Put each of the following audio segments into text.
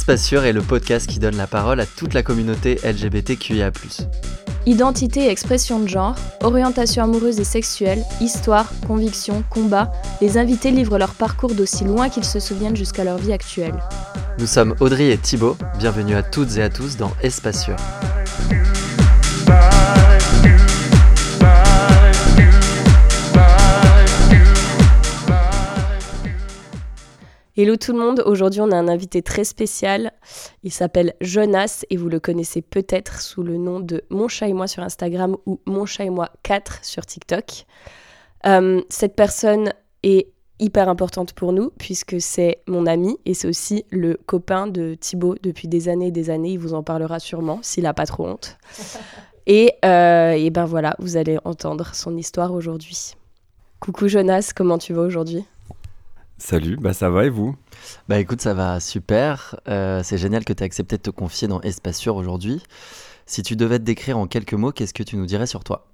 Espace Sûr est le podcast qui donne la parole à toute la communauté LGBTQIA. Identité et expression de genre, orientation amoureuse et sexuelle, histoire, conviction, combat, les invités livrent leur parcours d'aussi loin qu'ils se souviennent jusqu'à leur vie actuelle. Nous sommes Audrey et Thibaut, bienvenue à toutes et à tous dans Espace Sûr. Hello tout le monde, aujourd'hui on a un invité très spécial. Il s'appelle Jonas et vous le connaissez peut-être sous le nom de Mon chat et moi sur Instagram ou Mon chat et moi 4 sur TikTok. Euh, cette personne est hyper importante pour nous puisque c'est mon ami et c'est aussi le copain de Thibaut depuis des années et des années. Il vous en parlera sûrement s'il n'a pas trop honte. Et, euh, et ben voilà, vous allez entendre son histoire aujourd'hui. Coucou Jonas, comment tu vas aujourd'hui? Salut, bah ça va et vous? Bah écoute, ça va super. Euh, c'est génial que tu aies accepté de te confier dans Espace Sûr aujourd'hui. Si tu devais te décrire en quelques mots, qu'est-ce que tu nous dirais sur toi?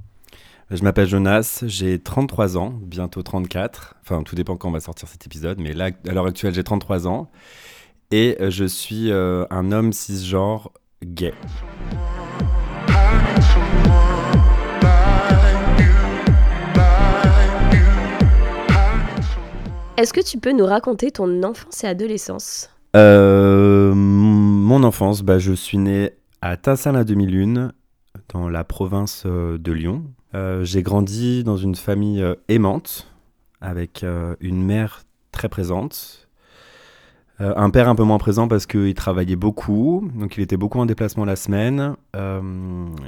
Je m'appelle Jonas, j'ai 33 ans, bientôt 34. Enfin, tout dépend quand on va sortir cet épisode, mais là, à l'heure actuelle, j'ai 33 ans. Et euh, je suis euh, un homme cisgenre gay. Est-ce que tu peux nous raconter ton enfance et adolescence euh, Mon enfance, bah, je suis né à Tassin-la-Demi-Lune, dans la province euh, de Lyon. Euh, j'ai grandi dans une famille aimante, avec une mère très présente, un père un peu moins présent parce qu'il travaillait beaucoup, donc il était beaucoup en déplacement la semaine.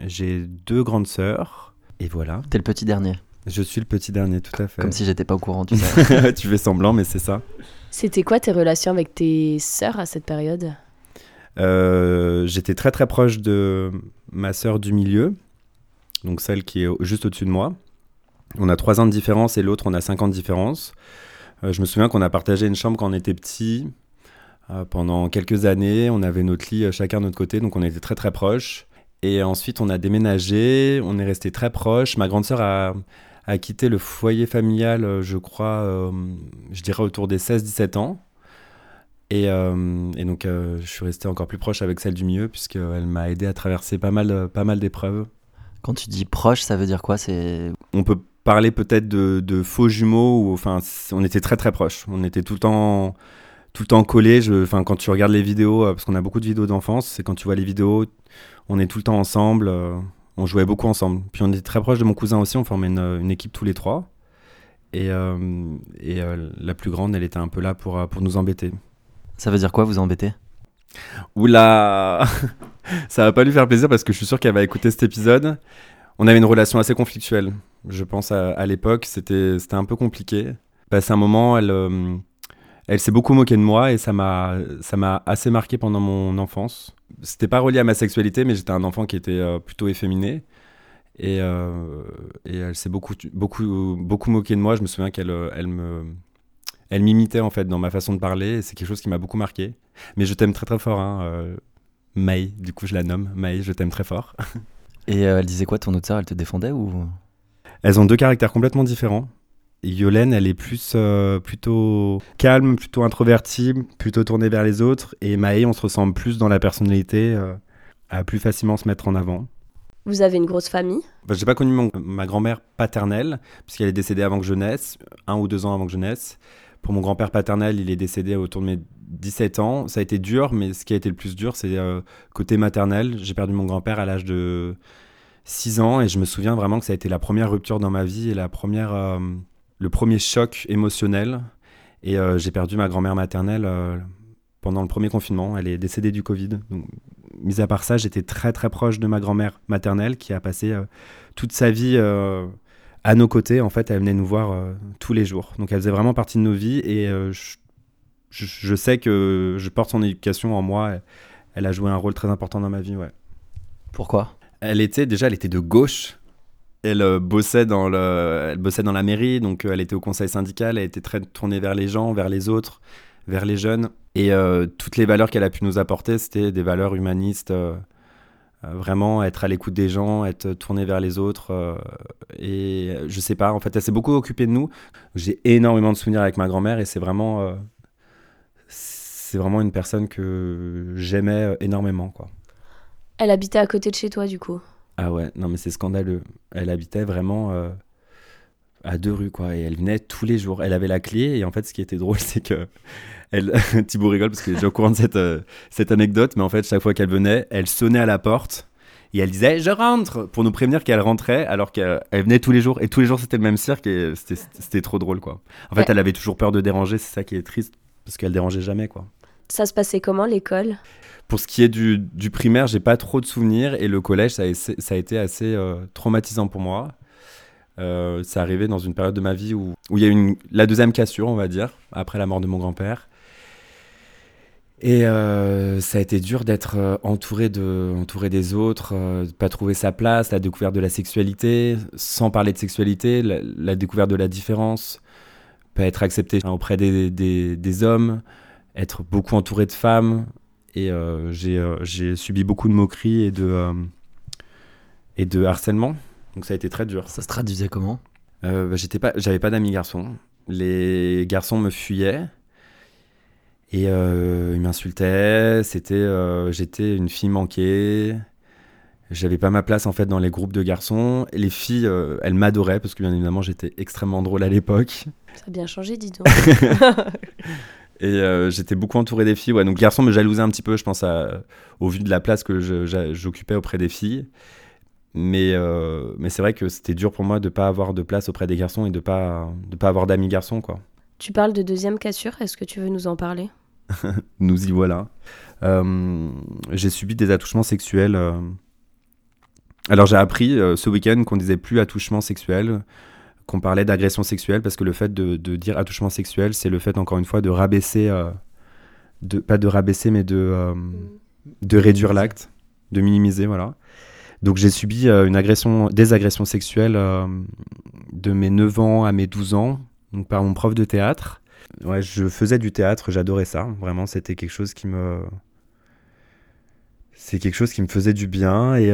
j'ai deux grandes sœurs, et voilà. T'es le petit dernier je suis le petit dernier, tout à fait. Comme si j'étais pas au courant, tu sais. tu fais semblant, mais c'est ça. C'était quoi tes relations avec tes sœurs à cette période? Euh, J'étais très très proche de ma sœur du milieu, donc celle qui est juste au-dessus de moi. On a trois ans de différence et l'autre on a cinq ans de différence. Euh, je me souviens qu'on a partagé une chambre quand on était petit. Euh, pendant quelques années, on avait notre lit chacun de notre côté, donc on était très très proches. Et ensuite, on a déménagé, on est resté très proches. Ma grande sœur a, a quitté le foyer familial, euh, je crois, euh, je dirais autour des 16-17 ans. Et, euh, et donc, je suis resté encore plus proche avec celle du milieu, puisqu'elle m'a aidé à traverser pas mal, pas mal d'épreuves. Quand tu dis proche, ça veut dire quoi? C'est On peut parler peut-être de, de, faux jumeaux, ou enfin, on était très très proches. On était tout le temps, tout le temps collés. Enfin, quand tu regardes les vidéos, parce qu'on a beaucoup de vidéos d'enfance, c'est quand tu vois les vidéos, on est tout le temps ensemble on jouait beaucoup ensemble. Puis on était très proche de mon cousin aussi, on formait une, équipe tous les trois. Et, euh, et euh, la plus grande, elle était un peu là pour, euh, pour nous embêter. Ça veut dire quoi, vous embêter? Oula Ça va pas lui faire plaisir parce que je suis sûr qu'elle va écouter cet épisode. On avait une relation assez conflictuelle. Je pense à, l'époque, c'était un peu compliqué. Passé un moment, elle, elle s'est beaucoup moquée de moi et ça m'a assez marqué pendant mon enfance c'était pas relié à ma sexualité, mais j'étais un enfant qui était euh, plutôt efféminé. Et, euh, et elle s'est beaucoup, beaucoup, beaucoup moquée de moi. Je me souviens qu'elle euh, elle me, elle m'imitait en fait dans ma façon de parler. C'est quelque chose qui m'a beaucoup marqué. Mais je t'aime très très fort, hein, May. Du coup, je la nomme May. Je t'aime très fort. et elle disait quoi ton autre sœur Elle te défendait ou? Elles ont deux caractères complètement différents. Yolène, elle est plus euh, plutôt calme, plutôt introvertie, plutôt tournée vers les autres. Et Maë, on se ressemble plus dans la personnalité, euh, à plus facilement se mettre en avant. Vous avez une grosse famille? Bah, J'ai pas connu ma grand-mère paternelle, puisqu'elle est décédée avant que je naisse, un ou deux ans avant que je naisse. Pour mon grand-père paternel, il est décédé autour de mes 17 ans. Ça a été dur, mais ce qui a été le plus dur, c'est euh, côté maternel. J'ai perdu mon grand-père à l'âge de 6 ans et je me souviens vraiment que ça a été la première rupture dans ma vie et la première le premier choc émotionnel. Et euh, j'ai perdu ma grand-mère maternelle euh, pendant le premier confinement. Elle est décédée du Covid. Donc, mis à part ça, j'étais très très proche de ma grand-mère maternelle qui a passé euh, toute sa vie à nos côtés. En fait, elle venait nous voir tous les jours. Donc elle faisait vraiment partie de nos vies. Et je, je, sais que je porte son éducation en moi. Elle a joué un rôle très important dans ma vie. Ouais. Pourquoi? Elle était déjà, elle était de gauche elle euh, bossait dans le, elle bossait dans la mairie, donc euh, elle était au conseil syndical, elle était très tournée vers les gens, vers les autres, vers les jeunes. Et euh, toutes les valeurs qu'elle a pu nous apporter, c'était des valeurs humanistes, vraiment être à l'écoute des gens, être tournée vers les autres. et je sais pas, en fait, elle s'est beaucoup occupée de nous. J'ai énormément de souvenirs avec ma grand-mère et c'est vraiment c'est vraiment une personne que j'aimais énormément, quoi. Elle habitait à côté de chez toi, du coup? Ah ouais, non mais c'est scandaleux. Elle habitait vraiment euh, à deux rues, quoi. Et elle venait tous les jours. Elle avait la clé, et en fait, ce qui était drôle, c'est que... Elle... Thibaut rigole parce est déjà au courant de cette, euh, cette anecdote, mais en fait, chaque fois qu'elle venait, elle sonnait à la porte, et elle disait je rentre pour nous prévenir qu'elle rentrait alors qu'elle venait tous les jours et tous les jours c'était le même cirque et c'était trop drôle quoi. En fait, elle avait toujours peur de déranger, c'est ça qui est triste parce qu'elle dérangeait jamais quoi. Ça se passait comment l'école? Pour ce qui est du, du primaire, j'ai pas trop de souvenirs et le collège ça a, été assez euh, traumatisant pour moi. Euh, ça arrivait dans une période de ma vie où, il y a eu une, la deuxième cassure, on va dire, après la mort de mon grand-père. Et euh, ça a été dur d'être euh, entouré, de, entouré des autres, euh, de pas trouver sa place, la découverte de la sexualité, sans parler de sexualité, la, la découverte de la différence, pas être accepté auprès des, des, des hommes, être beaucoup entouré de femmes. Et euh, j'ai euh, j'ai subi beaucoup de moqueries et de, euh, et de harcèlement. Donc ça a été très dur. Ça se traduisait comment? Euh, bah, j'étais pas, j'avais pas d'amis garçons. Les garçons me fuyaient et euh, ils m'insultaient. C'était, euh, j'étais une fille manquée. J'avais pas ma place en fait dans les groupes de garçons. Et les filles, euh, elles m'adoraient parce que bien évidemment j'étais extrêmement drôle à l'époque. Ça a bien changé, dis donc. Et euh, j'étais beaucoup entouré des filles. Ouais, donc garçons me jalousaient un petit peu, je pense, à- au vu de la place que j'occupais auprès des filles. Mais, euh, mais c'est vrai que c'était dur pour moi de pas avoir de place auprès des garçons et de pas, de pas avoir d'amis garçons, quoi. tu parles de deuxième cassure, est-ce que tu veux nous en parler? Nous y voilà. Euh, j'ai subi des attouchements sexuels. Alors j'ai appris ce week-end qu'on disait plus attouchement sexuel, qu'on parlait d'agression sexuelle, parce que le fait de, dire attouchement sexuel, c'est le fait encore une fois de rabaisser, euh, de, pas de rabaisser, mais de, euh, de réduire l'acte, de minimiser, voilà. Donc j'ai subi euh, une agression, des agressions sexuelles de mes 9 ans à mes 12 ans, donc par mon prof de théâtre. Ouais, je faisais du théâtre, j'adorais ça. Vraiment, c'était quelque chose qui me. C'est quelque chose qui me faisait du bien. Et,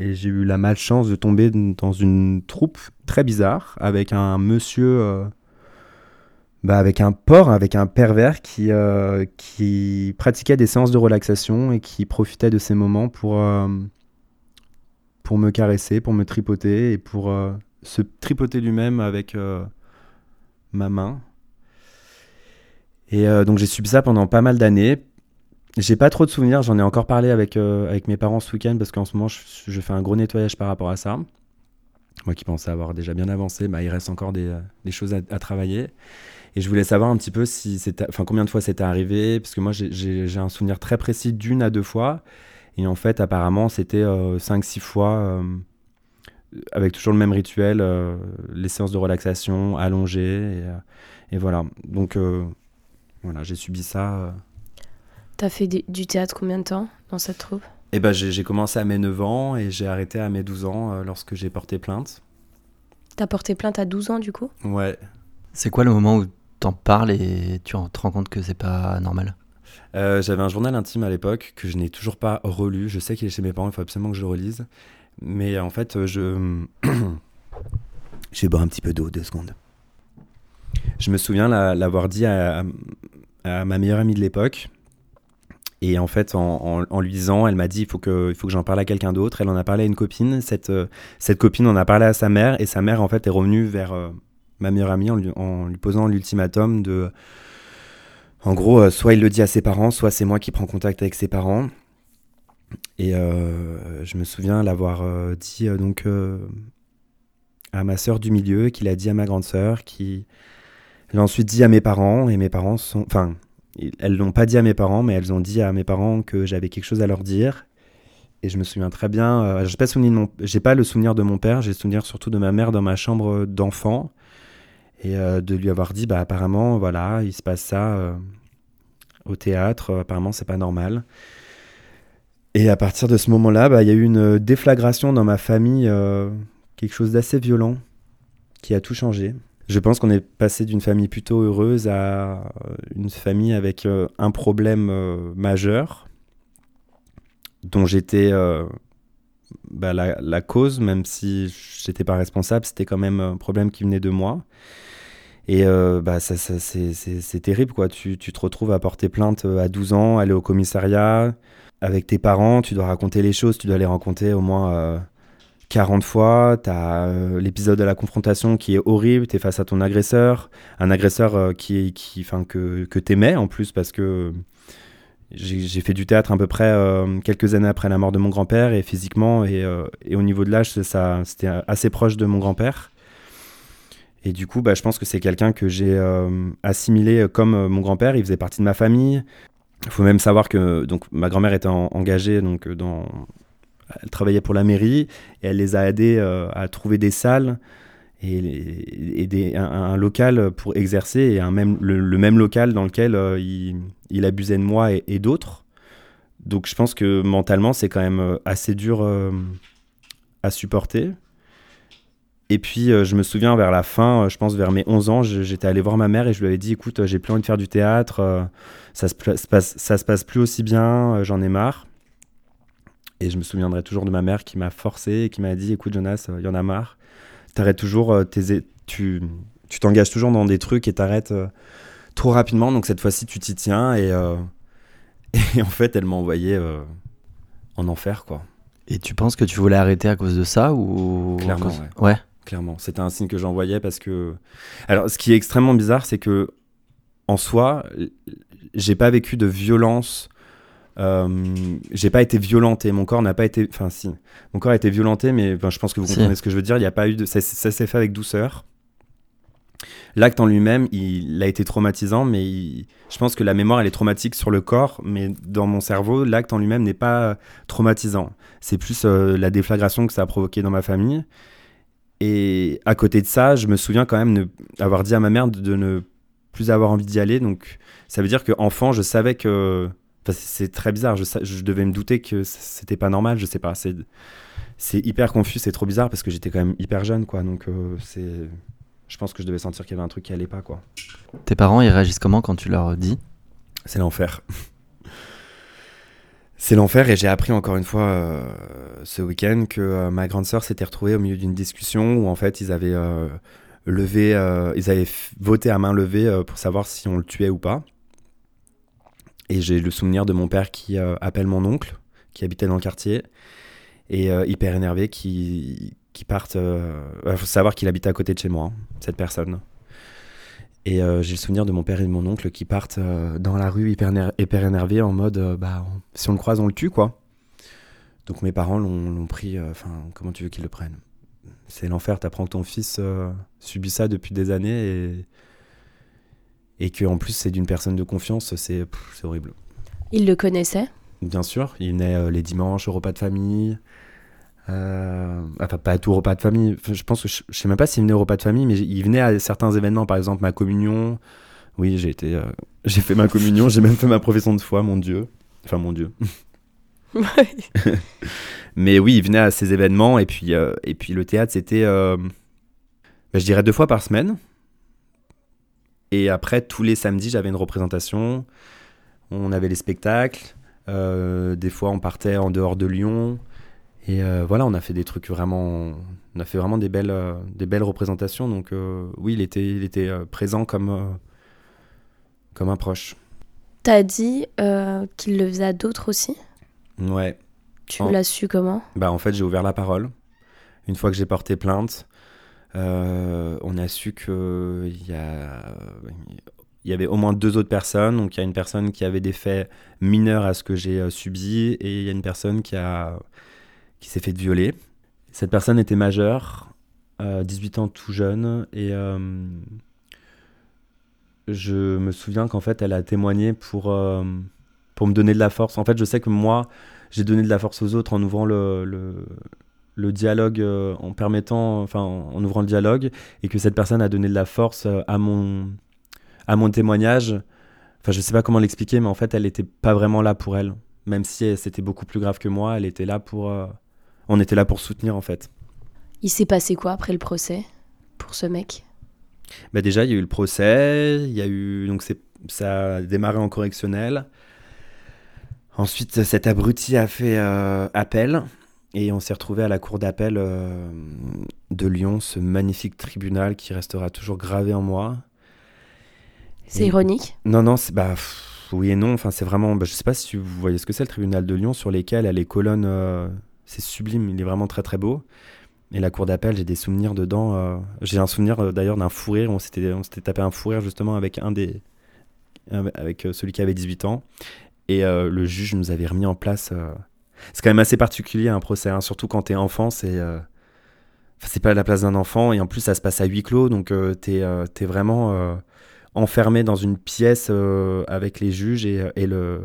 et j'ai eu la malchance de tomber dans une troupe très bizarre avec un monsieur. euh, bah, avec un porc, avec un pervers qui, euh, qui pratiquait des séances de relaxation et qui profitait de ces moments pour, euh, pour me caresser, pour me tripoter et pour se tripoter lui-même avec ma main. Et donc j'ai subi ça pendant pas mal d'années. J'ai pas trop de souvenirs, j'en ai encore parlé avec, euh, avec mes parents ce week-end parce qu'en ce moment je, fais un gros nettoyage par rapport à ça. Moi qui pensais avoir déjà bien avancé, bah, il reste encore des, euh, choses à, travailler. Et je voulais savoir un petit peu si enfin combien de fois c'était arrivé, parce que moi j'ai- un souvenir très précis d'une à deux fois. Et en fait apparemment c'était 5-6 fois euh, avec toujours le même rituel, les séances de relaxation allongées. Et, et voilà. Donc voilà, j'ai subi ça. T'as fait du théâtre combien de temps dans cette troupe? Et ben j'ai commencé à mes 9 ans et j'ai arrêté à mes 12 ans euh, lorsque j'ai porté plainte. T'as porté plainte à 12 ans du coup? Ouais. C'est quoi le moment où t'en parles et tu te rends compte que c'est pas normal? Euh, J'avais un journal intime à l'époque que je n'ai toujours pas relu. Je sais qu'il est chez mes parents, il faut absolument que je le relise. Mais en fait, euh, je. je vais boire un petit peu d'eau, deux secondes. Je me souviens la- l'avoir dit à, à ma meilleure amie de l'époque. Et en fait, en, lui disant, elle m'a dit il faut que, il faut que j'en parle à quelqu'un d'autre. Elle en a parlé à une copine. Cette, euh, cette copine en a parlé à sa mère. Et sa mère, en fait, est revenue vers euh, ma meilleure amie en lui, posant l'ultimatum de. En gros, euh, soit il le dit à ses parents, soit c'est moi qui prends contact avec ses parents. Et je me souviens l'avoir dit donc à ma sœur du milieu, qu'il a dit à ma grande sœur, qui l'a ensuite dit à mes parents. Et mes parents sont, enfin, elles l'ont pas dit à mes parents, mais elles ont dit à mes parents que j'avais quelque chose à leur dire. Et je me souviens très bien. Euh, j'ai pas le souvenir de mon père, j'ai le souvenir surtout de ma mère dans ma chambre d'enfant et euh, de lui avoir dit bah apparemment voilà il se passe ça euh, au théâtre apparemment c'est pas normal et à partir de ce moment-là bah, il y a eu une déflagration dans ma famille euh, quelque chose d'assez violent qui a tout changé je pense qu'on est passé d'une famille plutôt heureuse à euh, une famille avec euh, un problème euh, majeur dont j'étais bah, la, cause même si j'étais pas responsable c'était quand même un problème qui venait de moi Et bah, ça, c'est terrible, quoi. Tu, tu, te retrouves à porter plainte à 12 ans, aller au commissariat avec tes parents, tu dois raconter les choses, tu dois les raconter au moins 40 fois. Tu as l'épisode de la confrontation qui est horrible, tu es face à ton agresseur, un agresseur qui, qui, que, que tu aimais en plus parce que j'ai fait du théâtre à peu près euh, quelques années après la mort de mon grand-père et physiquement et, euh, et, au niveau de l'âge, c'était assez proche de mon grand-père. Et du coup, bah, je pense que c'est quelqu'un que j'ai euh, assimilé comme mon grand-père. Il faisait partie de ma famille. Il faut même savoir que donc ma grand-mère était engagée donc dans, elle travaillait pour la mairie et elle les a aidés à trouver des salles et, un, local pour exercer et un même, le, même local dans lequel euh, il, abusait de moi et, d'autres. Donc je pense que mentalement c'est quand même euh, assez dur euh, à supporter. Et puis je me souviens vers la fin, je pense vers mes 11 ans, j'étais allé voir ma mère et je lui avais dit écoute, j'ai plus envie de faire du théâtre, ça, se, passe, ça se passe plus aussi bien, j'en ai marre. Et je me souviendrai toujours de ma mère qui m'a forcé et qui m'a dit écoute Jonas, il y en a marre t'arrêtes toujours euh, tes, tu tu t'engages toujours dans des trucs et t'arrêtes euh, trop rapidement. Donc cette fois-ci, tu t'y tiens et, euh, et en fait, elle m'a envoyé en enfer, quoi. Et tu penses que tu voulais arrêter à cause de ça ou clairement ouais. Clairement, c'était un signe que j'envoyais parce que alors ce qui est extrêmement bizarre, c'est que en soi, j'ai pas vécu de violence euh, j'ai pas été violenté, mon corps n'a pas été. Enfin, si, mon corps a été violenté, mais je pense que vous comprenez ce que je veux dire. Il y a pas eu de. Ça, s'est fait avec douceur. L'acte en lui-même, il, a été traumatisant, mais je pense que la mémoire, elle est traumatique sur le corps, mais dans mon cerveau, l'acte en lui-même n'est pas traumatisant. C'est plus euh, la déflagration que ça a provoqué dans ma famille. Et à côté de ça, je me souviens quand même avoir dit à ma mère de, de ne plus avoir envie d'y aller. Donc, ça veut dire qu'enfant, je savais que c'est très bizarre. Je, je, devais me douter que c'était pas normal. Je sais pas. C'est hyper confus. C'est trop bizarre parce que j'étais quand même hyper jeune, quoi. Donc euh, c'est. Je pense que je devais sentir qu'il y avait un truc qui allait pas, quoi. Tes parents, ils réagissent comment quand tu leur dis? C'est l'enfer. c'est l'enfer et j'ai appris encore une fois euh, ce week-end que euh, ma grande sœur s'était retrouvée au milieu d'une discussion où en fait ils avaient levé, ils avaient voté à main levée pour savoir si on le tuait ou pas. Et j'ai le souvenir de mon père qui euh, appelle mon oncle, qui habitait dans le quartier, et euh, hyper énervé, qui, qui. Il euh, faut savoir qu'il habitait à côté de chez moi, cette personne. Et j'ai le souvenir de mon père et de mon oncle qui partent dans la rue hyper, hyper énervés en mode bah, si on le croise, on le tue, quoi. Donc mes parents l'ont pris. Enfin, comment tu veux qu'ils le prennent? C'est l'enfer, t'apprends que ton fils subit ça depuis des années et et qu'en plus c'est d'une personne de confiance, c'est horrible. Il le connaissait Bien sûr, il venait euh, les dimanches au repas de famille. Euh, enfin, pas à tout repas de famille. je pense que je, sais même pas s'il venait au repas de famille, mais il venait à certains événements, par exemple ma communion. Oui, j'ai été, euh, j'ai fait ma communion, j'ai même fait ma profession de foi, mon Dieu. Enfin, mon Dieu. mais oui, il venait à ces événements et puis, et puis le théâtre, c'était, bah, je dirais deux fois par semaine. Et après, tous les samedis, j'avais une représentation. On avait les spectacles. Euh, des fois, on partait en dehors de Lyon. Et euh, voilà, on a fait des trucs vraiment. On a fait vraiment des belles, euh, des belles représentations. Donc, oui, il était, il était présent comme, comme un proche. T'as dit qu'il le faisait à d'autres aussi? Ouais. Tu l'as su comment? Bah, en fait, j'ai ouvert la parole. Une fois que j'ai porté plainte, on a su qu'il y, avait au moins deux autres personnes. Donc il y a une personne qui avait des faits mineurs à ce que j'ai euh, subi et il y a une personne qui, a, qui s'est fait violer. Cette personne était majeure, 18 euh, ans tout jeune, et je me souviens qu'en fait elle a témoigné pour, pour me donner de la force. En fait je sais que moi j'ai donné de la force aux autres en ouvrant le dialogue euh, en permettant, enfin en ouvrant le dialogue, et que cette personne a donné de la force euh, à mon, à mon témoignage. Enfin, je sais pas comment l'expliquer, mais en fait, elle n'était pas vraiment là pour elle. Même si c'était beaucoup plus grave que moi, elle était là pour. Euh, on était là pour soutenir, en fait. Il s'est passé quoi après le procès pour ce mec? Bah Déjà, il y a eu le procès, il y a eu. Donc, ça a démarré en correctionnel. Ensuite, cet abruti a fait appel. Et on s'est retrouvé à la cour d'appel euh, de Lyon, ce magnifique tribunal qui restera toujours gravé en moi. C'est Et- ironique. Non, non, c'est bah pff, oui et non. Enfin, c'est vraiment. Bah, je sais pas si vous voyez ce que c'est le tribunal de Lyon sur lesquels les colonnes. euh, c'est sublime. Il est vraiment très très beau. Et la cour d'appel, j'ai des souvenirs dedans. euh, J'ai un souvenir d'ailleurs d'un fou rire. On s'était on s'était tapé un fou rire justement avec un des avec celui qui avait 18 ans. Et le juge nous avait remis en place. C'est quand même assez particulier un procès, hein, surtout quand t'es enfant. C'est euh, pas la place d'un enfant et en plus ça se passe à huis clos, donc euh, t'es euh, vraiment euh, enfermé dans une pièce avec les juges et, le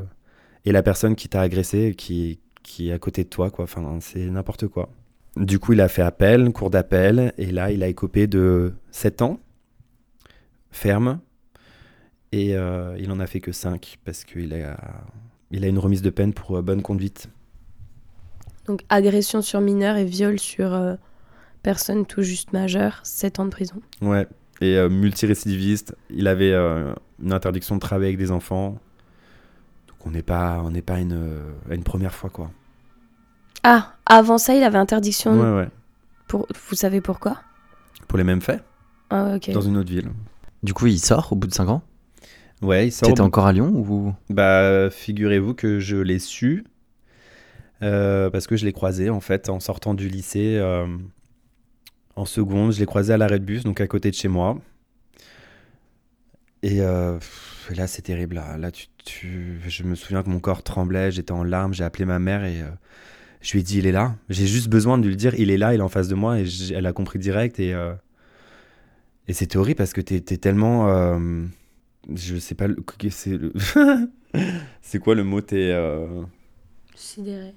et la personne qui t'a agressé qui est à côté de toi quoi. Enfin c'est n'importe quoi. Du coup il a fait appel, cour d'appel et là il a écopé de 7 ans ferme et il en a fait que 5 parce qu'il a il a une remise de peine pour bonne conduite. Donc agression sur mineur et viol sur euh, personne tout juste majeure, 7 ans de prison. Ouais, et euh, multirécidiviste. Il avait euh, une interdiction de travailler avec des enfants. Donc on n'est pas, on n'est pas à une, euh, une première fois, quoi. Ah, avant ça, il avait interdiction. Ouais, ouais. Pour... Vous savez pourquoi? Pour les mêmes faits, Ah, ok. dans une autre ville. Du coup, il sort au bout de 5 ans? Ouais, il sort. T'étais encore à Lyon ou? Bah, figurez-vous que je l'ai su euh, parce que je l'ai croisé en fait en sortant du lycée euh, en seconde. Je l'ai croisé à l'arrêt de bus, donc à côté de chez moi. Et, euh, là, c'est terrible. Là, Là, tu, tu- je me souviens que mon corps tremblait, j'étais en larmes, j'ai appelé ma mère et je lui ai dit il est là. J'ai juste besoin de lui dire il est là, il est en face de moi et elle a compris direct et et c'était horrible parce que t'es es tellement je sais pas c'est quoi le mot t'es Sidéré.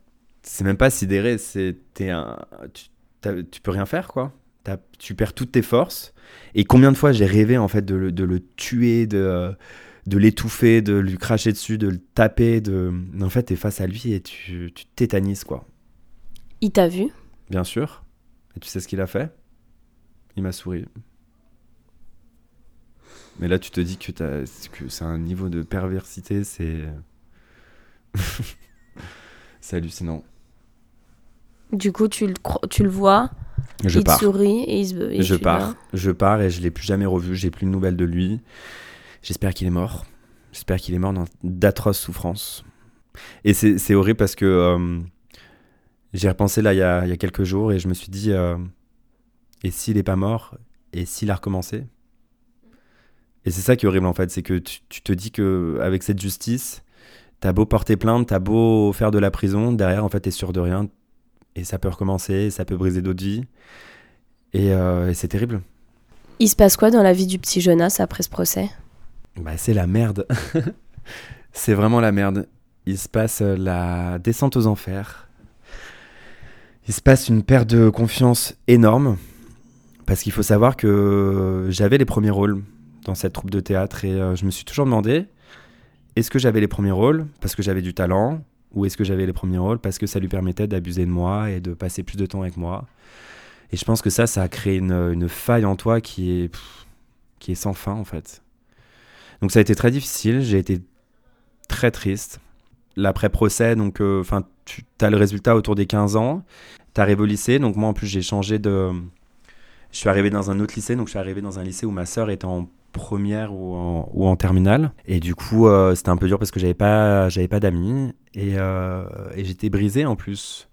C'est même pas sidéré c'est un tu, tu peux rien faire quoi. Tu perds toutes tes forces. Et combien de fois j'ai rêvé en fait de le, de le tuer de de l'étouffer de lui cracher dessus de le taper de en fait t'es face à lui et tu tu tétanises quoi. Il t'a vu? Bien sûr. Et tu sais ce qu'il a fait? Il m'a souri. Mais là tu te dis que que c'est un niveau de perversité c'est c'est hallucinant Du coup, tu le, cro- tu le vois, je il pars te sourit et il se. et je pars, je pars et je l'ai plus jamais revu. J'ai plus de nouvelles de lui. J'espère qu'il est mort. J'espère qu'il est mort dans d'atroces souffrances. Et c'est horrible parce que euh, j'ai repensé là il y, a, il y a quelques jours et je me suis dit euh, et s'il est pas mort et s'il a recommencé? Et c'est ça qui est horrible en fait, c'est que tu, tu te dis que avec cette justice, t'as beau porter plainte, t'as beau faire de la prison, derrière en fait t'es sûr de rien et ça peut recommencer, ça peut briser d'autres vies. Et, euh, et c'est terrible. Il se passe quoi dans la vie du petit Jonas après ce procès? Bah, c'est la merde. c'est vraiment la merde. Il se passe euh, la descente aux enfers. Il se passe une perte de confiance énorme. Parce qu'il faut savoir que j'avais les premiers rôles dans cette troupe de théâtre et euh, je me suis toujours demandé est-ce que j'avais les premiers rôles? Parce que j'avais du talent ou est-ce que j'avais les premiers rôles parce que ça lui permettait d'abuser de moi et de passer plus de temps avec moi Et je pense que ça, ça a créé une, faille en toi qui est, qui est sans fin en fait. Donc ça a été très difficile, j'ai été très triste. L'après-procès, donc euh, tu as le résultat autour des 15 ans, tu arrives au lycée, donc moi en plus j'ai changé de... Je suis arrivé dans un autre lycée, donc je suis arrivé dans un lycée où ma sœur était en première ou en, ou en terminale. Et du coup, euh, c'était un peu dur parce que j'avais pas, j'avais pas d'amis et, euh, et j'étais brisé en plus.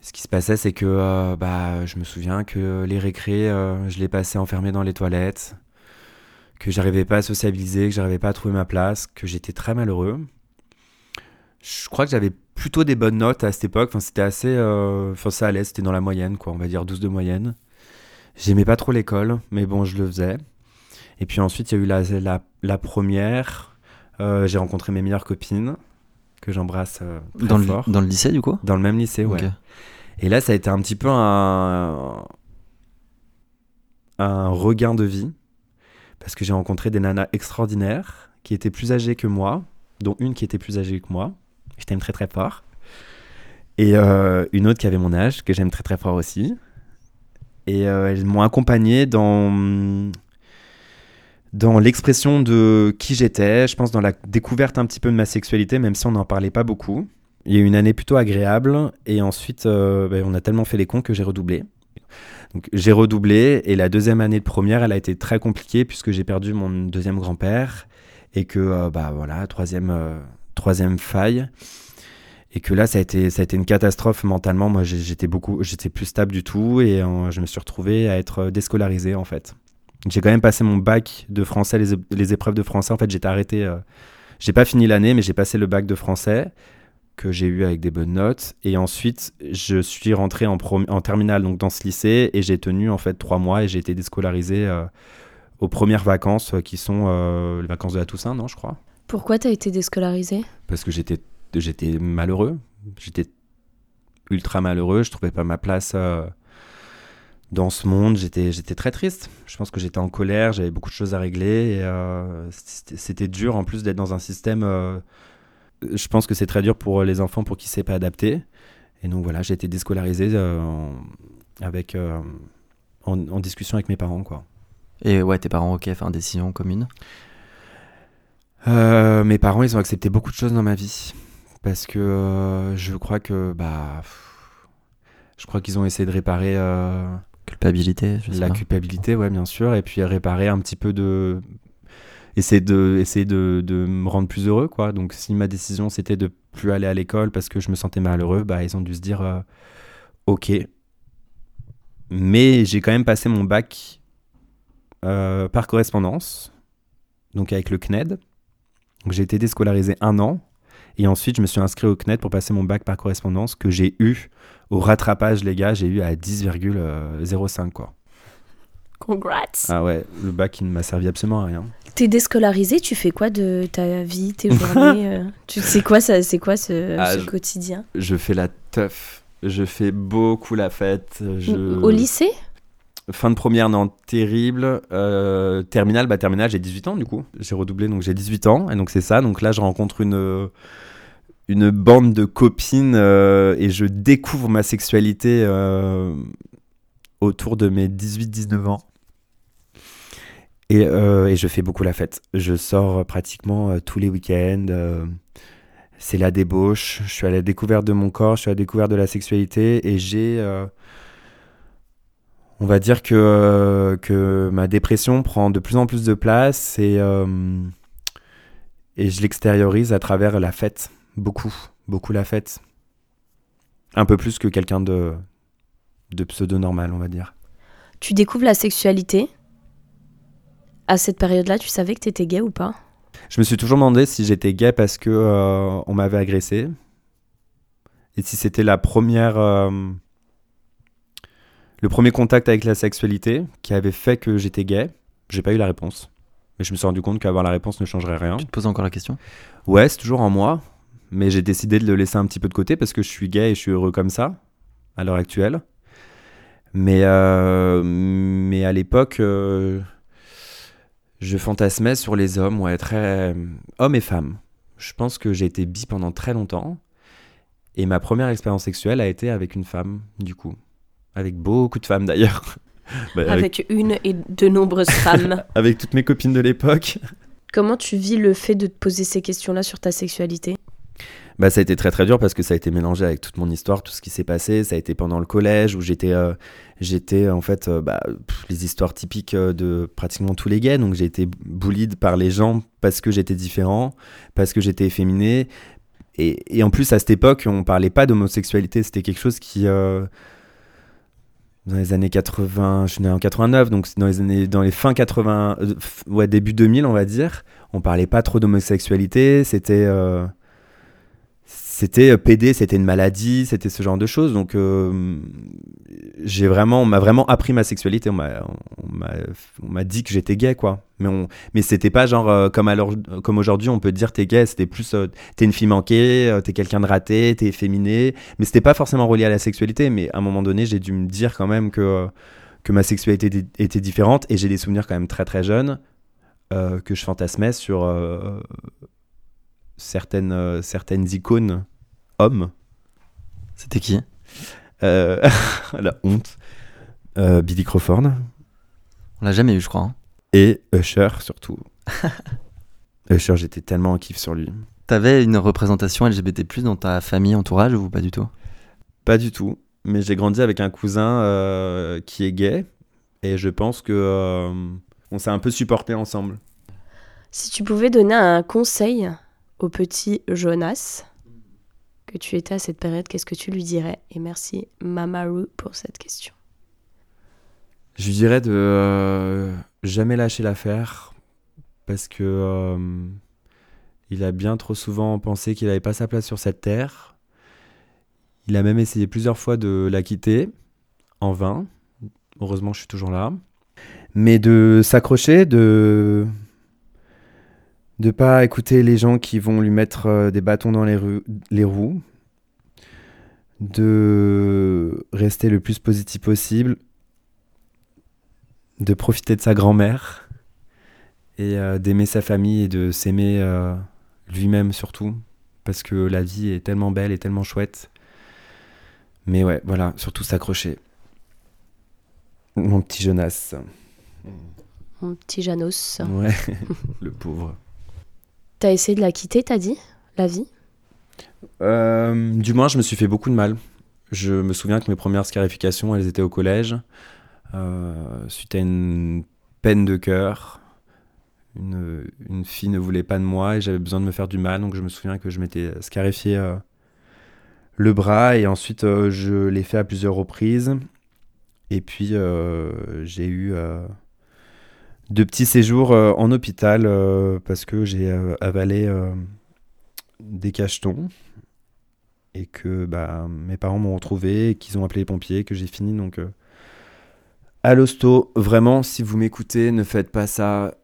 Ce qui se passait, c'est que euh, bah, je me souviens que les récrés, euh, je les passais enfermé dans les toilettes, que j'arrivais pas à sociabiliser, que j'arrivais pas à trouver ma place, que j'étais très malheureux. Je crois que j'avais plutôt des bonnes notes à cette époque. Enfin, c'était assez, enfin ça allait, c'était dans la moyenne, quoi. On va dire 12 de moyenne. J'aimais pas trop l'école, mais bon, je le faisais. Et puis ensuite, il y a eu la, la, première. J'ai rencontré mes meilleures copines, que j'embrasse euh, très Dans le, dans le lycée, du coup? Dans le même lycée, ouais. Et là, ça a été un petit peu un, un regain de vie. Parce que j'ai rencontré des nanas extraordinaires qui étaient plus âgées que moi, dont une qui était plus âgée que moi. Je t'aime très très fort. Et euh, une autre qui avait mon âge, que j'aime très très fort aussi. Et euh, elles m'ont accompagné dans, dans l'expression de qui j'étais, je pense dans la découverte un petit peu de ma sexualité, même si on n'en parlait pas beaucoup. Il y a eu une année plutôt agréable, et ensuite, euh, ben, on a tellement fait les cons que j'ai redoublé. Donc j'ai redoublé et la deuxième année de première, elle a été très compliquée puisque j'ai perdu mon deuxième grand-père et que euh, bah voilà troisième euh, troisième faille et que là ça a été ça a été une catastrophe mentalement. Moi j'étais beaucoup j'étais plus stable du tout et euh, je me suis retrouvé à être déscolarisé en fait. J'ai quand même passé mon bac de français, les, les épreuves de français. En fait, j'étais arrêté. j'ai pas fini l'année, mais j'ai passé le bac de français que j'ai eu avec des bonnes notes. Et ensuite, je suis rentré en, en terminale donc dans ce lycée et j'ai tenu en fait trois mois et j'ai été déscolarisé euh, aux premières vacances euh, qui sont euh, les vacances de la Toussaint, non, je crois. Pourquoi tu as été déscolarisé? Parce que j'étais j'étais malheureux. J'étais ultra malheureux. Je trouvais pas ma place dans ce monde. J'étais j'étais très triste. Je pense que j'étais en colère. J'avais beaucoup de choses à régler. Et c'était dur en plus d'être dans un système je pense que c'est très dur pour les enfants pour qui ne s'est pas adapté. Et donc voilà, j'ai été déscolarisé euh, en, avec, euh, en, discussion avec mes parents. Quoi. Et ouais, tes parents, ok, enfin, décision commune? Euh, Mes parents, ils ont accepté beaucoup de choses dans ma vie. Parce que je crois que. Bah, je crois qu'ils ont essayé de réparer. Culpabilité, je sais La culpabilité, ouais, bien sûr. Et puis réparer un petit peu de essayer de essayer de, de, me rendre plus heureux quoi. Donc si ma décision c'était de plus aller à l'école parce que je me sentais malheureux bah ils ont dû se dire euh, ok. Mais j'ai quand même passé mon bac euh, par correspondance donc avec le CNED donc j'ai été déscolarisé un an et ensuite je me suis inscrit au CNED pour passer mon bac par correspondance que j'ai eu au rattrapage les gars j'ai eu à 10,05 quoi Congrats. Ah ouais, le bac qui ne m'a servi absolument à rien. T'es déscolarisé, tu fais quoi de ta vie, tes journées euh Tu sais quoi ça, c'est quoi ce, ah, quotidien? Je fais la teuf. Je fais beaucoup la fête. Au lycée? Fin de première, non, terrible. Euh, terminale, bah terminale, j'ai 18 ans du coup. J'ai redoublé, donc j'ai 18 ans. Et donc c'est ça. Donc là, je rencontre une, une bande de copines euh, et je découvre ma sexualité autour de mes 18-19 ans. Euh, et, je fais beaucoup la fête. Je sors pratiquement euh, tous les week-ends. Euh, c'est la débauche. Je suis à la découverte de mon corps, je suis à la découverte de la sexualité. Et j'ai. on va dire que, que ma dépression prend de plus en plus de place et, et je l'extériorise à travers la fête. Beaucoup, beaucoup la fête. Un peu plus que quelqu'un de, de pseudo-normal, on va dire. Tu découvres la sexualité à cette période-là, tu savais que tu étais gay ou pas? Je me suis toujours demandé si j'étais gay parce que euh, on m'avait agressé. Et si c'était la première. Euh, le premier contact avec la sexualité qui avait fait que j'étais gay. J'ai pas eu la réponse. Mais je me suis rendu compte qu'avoir la réponse ne changerait rien. Tu te poses encore la question? Ouais, c'est toujours en moi. Mais j'ai décidé de le laisser un petit peu de côté parce que je suis gay et je suis heureux comme ça, à l'heure actuelle. Mais, euh, mais à l'époque, je fantasmais sur les hommes, ouais, très. hommes et femmes. Je pense que j'ai été bi pendant très longtemps. Et ma première expérience sexuelle a été avec une femme, du coup. Avec beaucoup de femmes d'ailleurs. Bah, avec... une et de nombreuses femmes. avec toutes mes copines de l'époque. Comment tu vis le fait de te poser ces questions-là sur ta sexualité? Bah, ça a été très très dur parce que ça a été mélangé avec toute mon histoire, tout ce qui s'est passé. Ça a été pendant le collège où j'étais, euh, j'étais en fait, euh, bah, les histoires typiques euh, de pratiquement tous les gays. Donc j'ai été bullied par les gens parce que j'étais différent, parce que j'étais efféminé. Et, et, en plus, à cette époque, on parlait pas d'homosexualité. C'était quelque chose qui. dans les années 80, je suis né en 89, donc dans les années, dans les fins 80, ouais, début 2000, on va dire, on parlait pas trop d'homosexualité. C'était c'était euh, PD, c'était une maladie, c'était ce genre de choses. Donc, euh, vraiment, on m'a vraiment appris ma sexualité. On m'a dit que j'étais gay, quoi. Mais, on, mais c'était pas genre euh, comme, comme aujourd'hui, on peut dire t'es gay. C'était plus t'es une fille manquée, t'es quelqu'un de raté, t'es efféminé. Mais c'était pas forcément relié à la sexualité. Mais à un moment donné, j'ai dû me dire quand même que, que ma sexualité était différente. Et j'ai des souvenirs quand même très très jeunes que je fantasmais sur certaines, euh, certaines icônes hommes. C'était qui? Euh, La honte. Euh, Billy Crawford. On l'a jamais eu, je crois. Hein. Et Usher, surtout. Usher, j'étais tellement en kiff sur lui. T'avais une représentation LGBT+, dans ta famille, entourage, ou pas du tout? Pas du tout. mais j'ai grandi avec un cousin euh, qui est gay. Et je pense que euh, on s'est un peu supporté ensemble. Si tu pouvais donner un conseil au petit Jonas que tu étais à cette période, qu'est-ce que tu lui dirais? Et merci Mamaru pour cette question. Je lui dirais de euh, jamais lâcher l'affaire parce que euh, il a bien trop souvent pensé qu'il n'avait pas sa place sur cette terre. Il a même essayé plusieurs fois de la quitter en vain. Heureusement, je suis toujours là. Mais de s'accrocher, de de pas écouter les gens qui vont lui mettre euh, des bâtons dans les, roues, de rester le plus positif possible, de profiter de sa grand-mère et euh, d'aimer sa famille et de s'aimer euh, lui-même surtout, parce que la vie est tellement belle et tellement chouette. Mais ouais, voilà, surtout s'accrocher. Mon petit Jonas. Mon petit Janos. Ouais, le pauvre. T'as essayé de la quitter, t'as dit La vie? Euh, du moins, je me suis fait beaucoup de mal. Je me souviens que mes premières scarifications, elles étaient au collège, euh, suite à une peine de cœur. Une, fille ne voulait pas de moi et j'avais besoin de me faire du mal, donc je me souviens que je m'étais scarifié euh, le bras et ensuite je l'ai fait à plusieurs reprises. Et puis j'ai eu deux petits séjours euh, en hôpital euh, parce que j'ai euh, avalé des cachetons et que bah, mes parents m'ont retrouvé, et qu'ils ont appelé les pompiers, que j'ai fini donc à l'hosto. Vraiment, si vous m'écoutez, ne faites pas ça.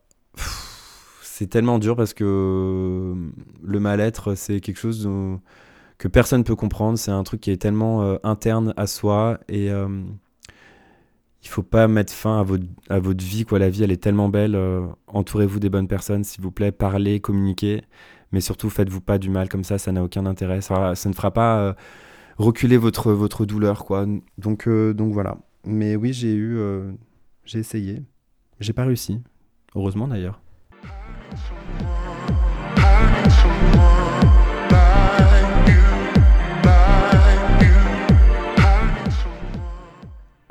C'est tellement dur parce que le mal-être, c'est quelque chose que personne peut comprendre. C'est un truc qui est tellement interne à soi et il faut pas mettre fin à votre, à votre vie. Quoi. La vie, elle est tellement belle. euh, Entourez-vous des bonnes personnes, s'il vous plaît. Parlez, communiquez. Mais surtout, faites-vous pas du mal comme ça, ça n'a aucun intérêt. Ça, ne fera pas euh, reculer votre, votre douleur, quoi. Donc, euh, donc voilà. Mais oui, j'ai eu, j'ai essayé. J'ai pas réussi. Heureusement d'ailleurs.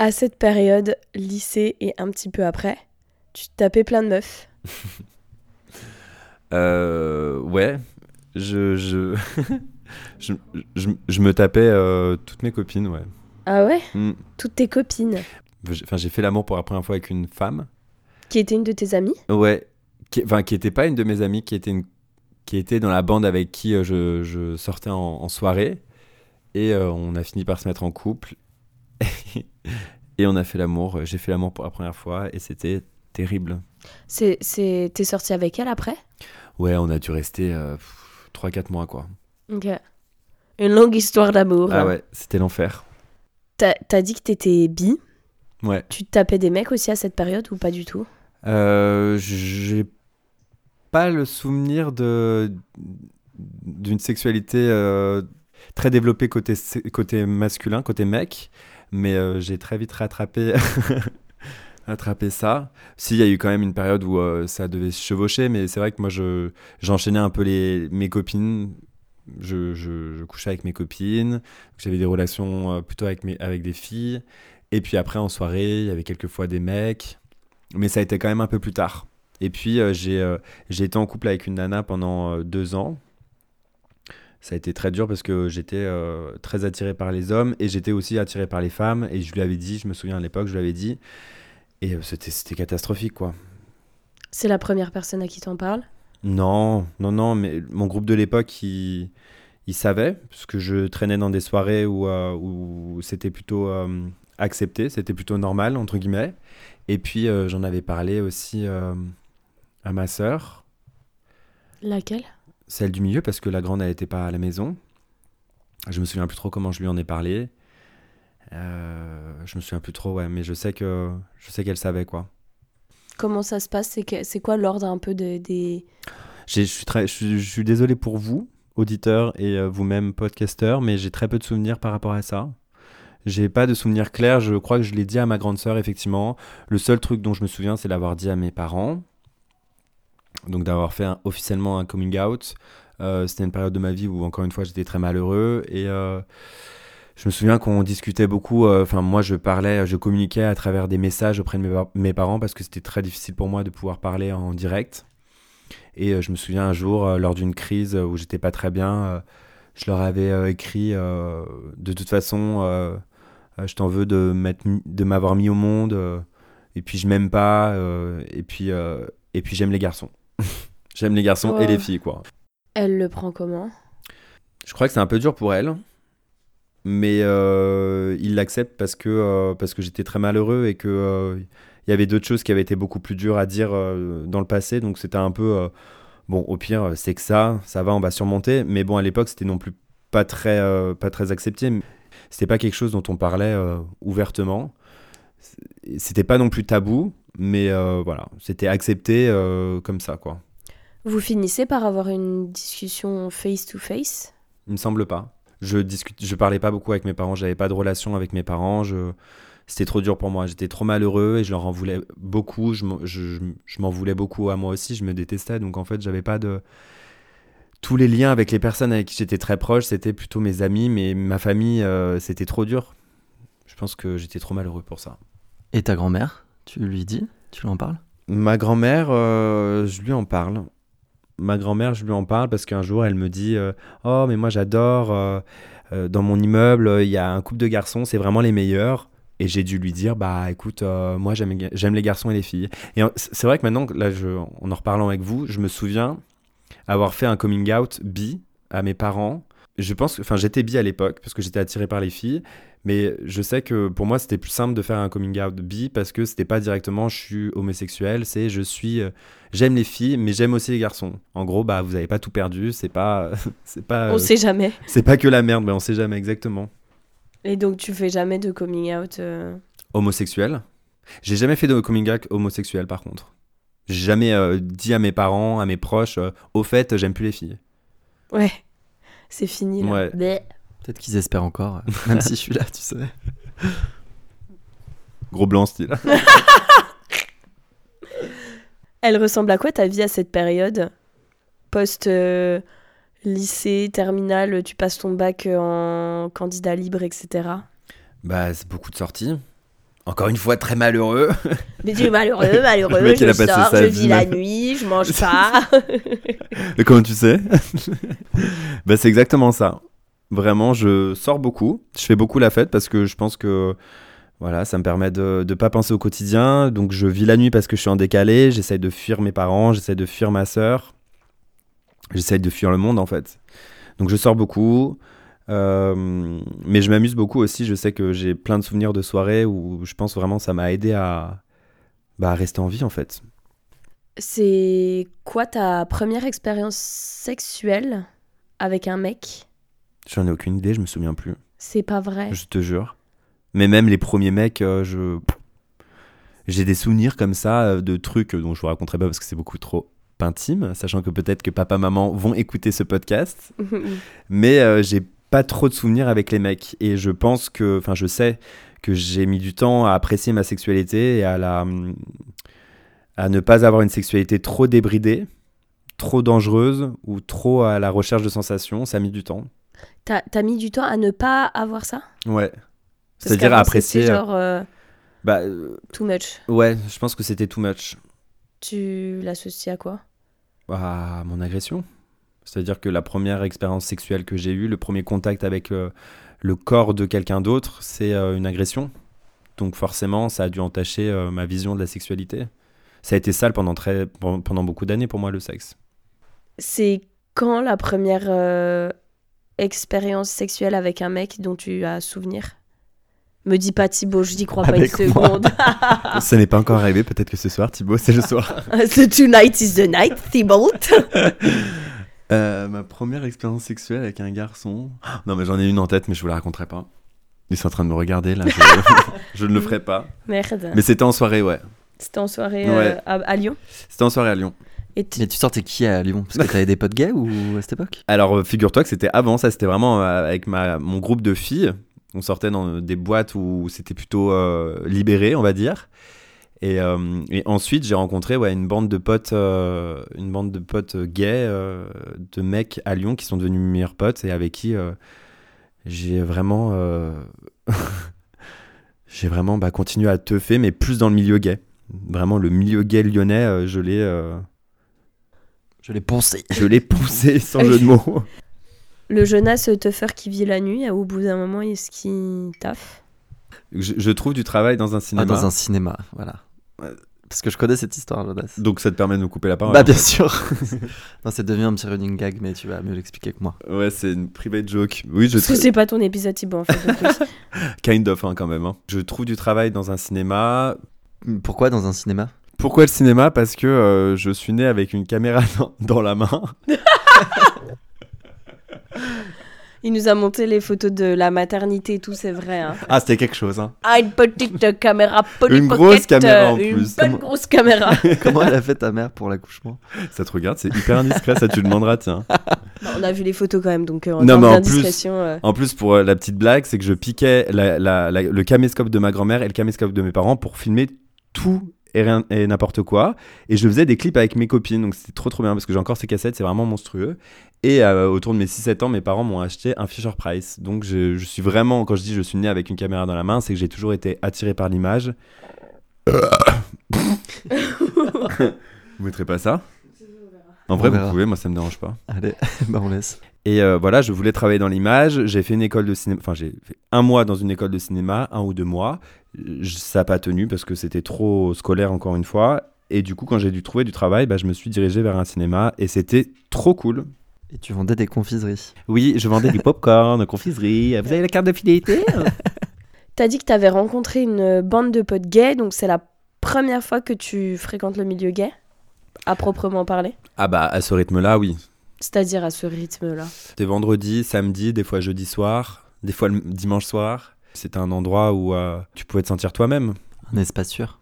À cette période, lycée et un petit peu après, tu tapais plein de meufs. Euh, ouais, je, je, je, je, je me tapais euh, toutes mes copines, ouais. Ah ouais? Mm. Toutes tes copines. Enfin, j'ai fait l'amour pour la première fois avec une femme. Qui était une de tes amies? Ouais, qui, enfin, qui était pas une de mes amies, qui était, une, qui était dans la bande avec qui euh, je, je sortais en, en soirée. Et euh, on a fini par se mettre en couple. et on a fait l'amour. J'ai fait l'amour pour la première fois et c'était terrible. C'est, c'est... T'es sorti avec elle après? Ouais, on a dû rester 3-4 mois, quoi. Ok. Une longue histoire d'amour. Ah ouais, c'était l'enfer. T'as, t'as dit que t'étais bi? Ouais. Tu te tapais des mecs aussi à cette période ou pas du tout? Euh, j'ai pas le souvenir de d'une sexualité euh, très développée côté côté masculin, côté mec, mais euh, j'ai très vite rattrapé rattrapé ça. Si il y a eu quand même une période où euh, ça devait se chevaucher, mais c'est vrai que moi je j'enchaînais un peu les mes copines. Je, je, couchais avec mes copines, j'avais des relations euh, plutôt avec, mes, avec des filles. Et puis après, en soirée, il y avait quelquefois des mecs. Mais ça a été quand même un peu plus tard. Et puis, j'ai j'ai été en couple avec une nana pendant deux ans. Ça a été très dur parce que j'étais euh, très attiré par les hommes et j'étais aussi attiré par les femmes. Et je lui avais dit, je me souviens à l'époque, je lui avais dit. Et euh, c'était c'était catastrophique, quoi. C'est la première personne à qui t'en parle Non, non, non, mais mon groupe de l'époque, il, il savait, parce que je traînais dans des soirées où, euh, où c'était plutôt euh, accepté, c'était plutôt normal, entre guillemets. Et puis, j'en avais parlé aussi à ma sœur, Laquelle? Celle du milieu, parce que la grande, elle n'était pas à la maison. Je me souviens plus trop comment je lui en ai parlé. Euh, je me souviens plus trop, ouais, mais je sais que je sais qu'elle savait, quoi. Comment ça se passe? C'est, quoi l'ordre un peu de, des... Je suis, très, je, suis, je suis désolé pour vous, auditeurs et euh, vous-même, podcasteurs, mais j'ai très peu de souvenirs par rapport à ça. J'ai pas de souvenirs clairs. Je crois que je l'ai dit à ma grande sœur, effectivement. Le seul truc dont je me souviens, c'est l'avoir dit à mes parents. Donc d'avoir fait officiellement un coming out. Euh, C'était une période de ma vie où, encore une fois, j'étais très malheureux. Et euh, je me souviens qu'on discutait beaucoup. euh, Enfin, moi, je parlais, je communiquais à travers des messages auprès de mes, mes parents parce que c'était très difficile pour moi de pouvoir parler en direct. Et je me souviens un jour, lors d'une crise où j'étais pas très bien, je leur avais écrit de toute façon, je t'en veux de m'avoir mis au monde. et puis je m'aime pas. et puis et puis j'aime les garçons. j'aime les garçons et les filles, quoi. Elle le prend comment? Je crois que c'est un peu dur pour elle, mais euh, il l'accepte parce que, euh, parce que j'étais très malheureux et que euh, il y avait d'autres choses qui avaient été beaucoup plus dures à dire dans le passé, donc c'était un peu bon. Au pire, c'est que ça, ça va, on va surmonter. Mais bon, à l'époque, c'était non plus pas très, pas très accepté. C'était pas quelque chose dont on parlait ouvertement. C'était pas non plus tabou, mais euh, voilà, c'était accepté euh, comme ça, quoi. Vous finissez par avoir une discussion face to face? Il me semble pas. Je discute, je parlais pas beaucoup avec mes parents, j'avais pas de relation avec mes parents. Je, c'était trop dur pour moi. J'étais trop malheureux et je leur en voulais beaucoup. Je, m'en- je, je- je m'en voulais beaucoup à moi aussi. Je me détestais. Donc en fait, j'avais pas de. Tous les liens avec les personnes avec qui j'étais très proche, c'était plutôt mes amis, mais ma famille, euh, c'était trop dur. Je pense que j'étais trop malheureux pour ça. Et ta grand-mère, tu lui dis Tu lui en parles? Ma grand-mère, euh, je lui en parle. Ma grand-mère, je lui en parle parce qu'un jour, elle me dit euh, Oh, mais moi j'adore, euh, dans mon immeuble, il y a un couple de garçons, c'est vraiment les meilleurs. Et j'ai dû lui dire Bah écoute, moi j'aime les garçons et les filles. Et c'est vrai que maintenant, là, en en reparlant avec vous, je me souviens avoir fait un coming out bi à mes parents. Je pense enfin, j'étais bi à l'époque parce que j'étais attiré par les filles. Mais je sais que pour moi, c'était plus simple de faire un coming out bi parce que c'était pas directement je suis homosexuel, c'est je suis euh, j'aime les filles mais j'aime aussi les garçons. En gros, bah vous avez pas tout perdu, c'est pas c'est pas On euh, sait jamais. c'est pas que la merde, mais on sait jamais exactement. Et donc tu fais jamais de coming out euh, Homosexuel. J'ai jamais fait de coming out homosexuel par contre. J'ai jamais euh, dit à mes parents, à mes proches euh, au fait, j'aime plus les filles. Ouais. C'est fini là. Ouais. Peut-être qu'ils espèrent encore, euh, même si je suis là, tu sais. Gros blanc style. Elle ressemble à quoi ta vie à cette période? Post euh, lycée, terminale, tu passes ton bac euh, en candidat libre, etc. bah c'est beaucoup de sorties. Encore une fois très malheureux. Mais tu es malheureux, malheureux, Le mec, il je a passé sors, sa je vie vis la mal- nuit, je mange pas. Comment tu sais? Bah c'est exactement ça. Vraiment, je sors beaucoup. Je fais beaucoup la fête parce que je pense que voilà, ça me permet de ne pas penser au quotidien. Donc je vis la nuit parce que je suis en décalé. J'essaye de fuir mes parents, j'essaye de fuir ma sœur. J'essaye de fuir le monde en fait. Donc je sors beaucoup. Euh, mais je m'amuse beaucoup aussi. Je sais que j'ai plein de souvenirs de soirées où je pense vraiment ça m'a aidé à, bah, à rester en vie en fait. C'est quoi ta première expérience sexuelle avec un mec? J'en ai aucune idée, je me souviens plus. C'est pas vrai. Je te jure. Mais même les premiers mecs, euh, je. J'ai des souvenirs comme ça euh, de trucs dont je vous raconterai pas parce que c'est beaucoup trop intime, sachant que peut-être que papa, maman vont écouter ce podcast. Mais euh, j'ai pas trop de souvenirs avec les mecs. Et je pense que. Enfin, je sais que j'ai mis du temps à apprécier ma sexualité et à la. à ne pas avoir une sexualité trop débridée, trop dangereuse ou trop à la recherche de sensations. Ça a mis du temps. T'as t'as mis du temps à ne pas avoir ça? Ouais. C'est-à-dire à apprécier. c'était genre euh, Bah, euh, too much. Ouais, je pense que c'était too much. Tu l'associes à quoi? À mon agression. C'est-à-dire que la première expérience sexuelle que j'ai eue, le premier contact avec euh, le corps de quelqu'un d'autre, c'est euh, une agression. Donc forcément, ça a dû entacher euh, ma vision de la sexualité. Ça a été sale pendant, très, pen- pendant beaucoup d'années pour moi, le sexe. C'est quand la première euh, expérience sexuelle avec un mec dont tu as souvenir? Me dis pas Thibaut, je n'y crois pas une seconde. Ça n'est pas encore arrivé, peut-être que ce soir, Thibaut, c'est le soir. The tonight is the night, Thibaut. Euh, ma première expérience sexuelle avec un garçon. Non, mais j'en ai une en tête, mais je vous la raconterai pas. Ils sont en train de me regarder là. Je, je ne le ferai pas. Merde. Mais c'était en soirée, ouais. C'était en soirée Ouais. euh, à, à Lyon? C'était en soirée à Lyon. Et tu- Mais tu sortais qui à Lyon? Parce que t'avais des potes gays ou à cette époque? Alors, euh, figure-toi que c'était avant ça, c'était vraiment euh, avec ma, mon groupe de filles. On sortait dans des boîtes où c'était plutôt euh, libéré, on va dire. Et, euh, et ensuite, j'ai rencontré ouais, une bande de potes, euh, une bande de potes gays, euh, de mecs à Lyon qui sont devenus mes meilleurs potes et avec qui euh, j'ai vraiment, euh, j'ai vraiment bah, continué à teuffer, mais plus dans le milieu gay. Vraiment, le milieu gay lyonnais, euh, je l'ai, euh, Je l'ai poncé. je l'ai poussé sans jeu de mots. Le Jonas Tuffer qui vit la nuit, au bout d'un moment, est-ce qu'il taffe? Je, je trouve du travail dans un Ah, cinéma. dans un cinéma, voilà. Parce que je connais cette histoire, Jonas. Donc ça te permet de nous couper la parole. Bah bien sûr. non, c'est devenu un petit running gag, mais tu vas mieux l'expliquer que moi. Ouais, c'est une private joke. Oui, je Parce que c'est pas ton épisode Thibaut en fait. kind of hein, quand même. hein. Je trouve du travail dans un cinéma. Pourquoi dans un cinéma? Pourquoi le cinéma? Parce que euh, je suis né avec une caméra dans, dans la main. Il nous a monté les photos de la maternité et tout, c'est vrai. Hein. Ah, c'était quelque chose. Hein. Ah, une petite caméra Polly Une grosse caméra en euh, Une plus. bonne grosse caméra. Comment elle a fait ta mère pour l'accouchement? Ça te regarde, c'est hyper indiscret. ça, tu demanderas, tiens. Bon, on a vu les photos quand même, donc euh, en Non, termes mais en d'indiscrétion, euh, En plus, pour euh, la petite blague, c'est que je piquais la- la- la- le caméscope de ma grand-mère et le caméscope de mes parents pour filmer tout et, rien- et n'importe quoi. Et je faisais des clips avec mes copines, donc c'était trop trop bien parce que j'ai encore ces cassettes, c'est vraiment monstrueux. Et euh, autour de mes 6-7 ans, mes parents m'ont acheté un Fisher Price. Donc je, je suis vraiment, quand je dis je suis né avec une caméra dans la main, c'est que j'ai toujours été attiré par l'image. vous mettrez pas ça? En vrai, vous pouvez, moi ça me dérange pas. Allez, bah on laisse. Et euh, voilà, je voulais travailler dans l'image. J'ai fait une école de cinéma. Enfin, j'ai fait un mois dans une école de cinéma, un ou deux mois. Je- ça n'a pas tenu parce que c'était trop scolaire, encore une fois. Et du coup, quand j'ai dû trouver du travail, bah, je me suis dirigé vers un cinéma et c'était trop cool. Et tu vendais des confiseries. Oui, je vendais du popcorn, de confiserie. Vous avez la carte de fidélité T'as dit que t'avais rencontré une bande de potes gays, donc c'est la première fois que tu fréquentes le milieu gay, à proprement parler? Ah bah, à ce rythme-là, oui. C'est-à-dire à ce rythme-là? C'était vendredi, samedi, des fois jeudi soir, des fois le dimanche soir. C'était un endroit où euh, tu pouvais te sentir toi-même. Un espace sûr.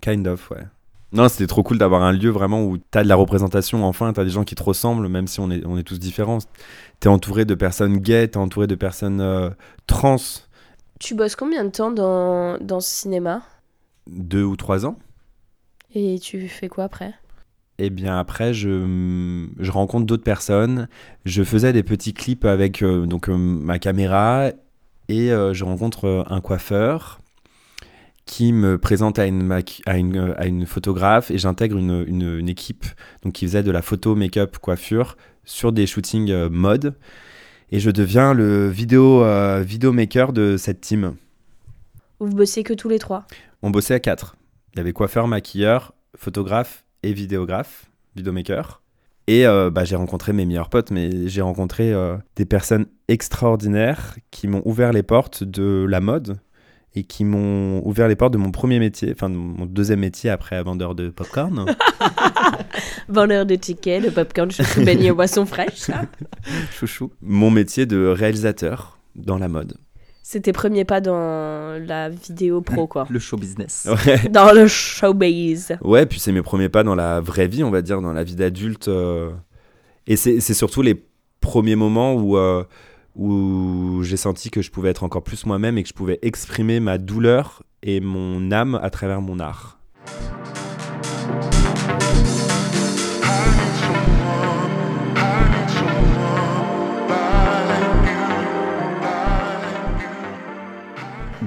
Kind of, ouais. Non, c'était trop cool d'avoir un lieu vraiment où t'as de la représentation, enfin, t'as des gens qui te ressemblent, même si on est, on est tous différents. T'es entouré de personnes gays, t'es entouré de personnes euh, trans, Tu bosses combien de temps dans, dans ce cinéma? Deux ou trois ans. Et tu fais quoi après? Et bien après, je, je rencontre d'autres personnes. Je faisais des petits clips avec euh, donc, euh, ma caméra et euh, je rencontre euh, un coiffeur qui me présente à une, maqui- à une, euh, à une photographe et j'intègre une, une- une équipe donc, qui faisait de la photo, make-up, coiffure sur des shootings euh, mode. Et je deviens le vidéo, euh, vidéomaker de cette team. Vous bossez que tous les trois? On bossait à quatre. Il y avait coiffeur, maquilleur, photographe et vidéographe, vidéomaker. Et euh, bah, j'ai rencontré mes meilleurs potes, mais j'ai rencontré euh, des personnes extraordinaires qui m'ont ouvert les portes de la mode et qui m'ont ouvert les portes de mon premier métier, enfin de mon deuxième métier après vendeur de popcorn. Vendeur de tickets, de popcorn, chouchou, beignet, boisson fraîche. ça. Chouchou. mon métier de réalisateur dans la mode. C'est tes premiers pas dans la vidéo pro, quoi. Le show business. Ouais. Dans le showbiz. Ouais, puis c'est mes premiers pas dans la vraie vie, on va dire, dans la vie d'adulte. euh. Et c'est c'est surtout les premiers moments où, euh, où j'ai senti que je pouvais être encore plus moi-même et que je pouvais exprimer ma douleur et mon âme à travers mon art.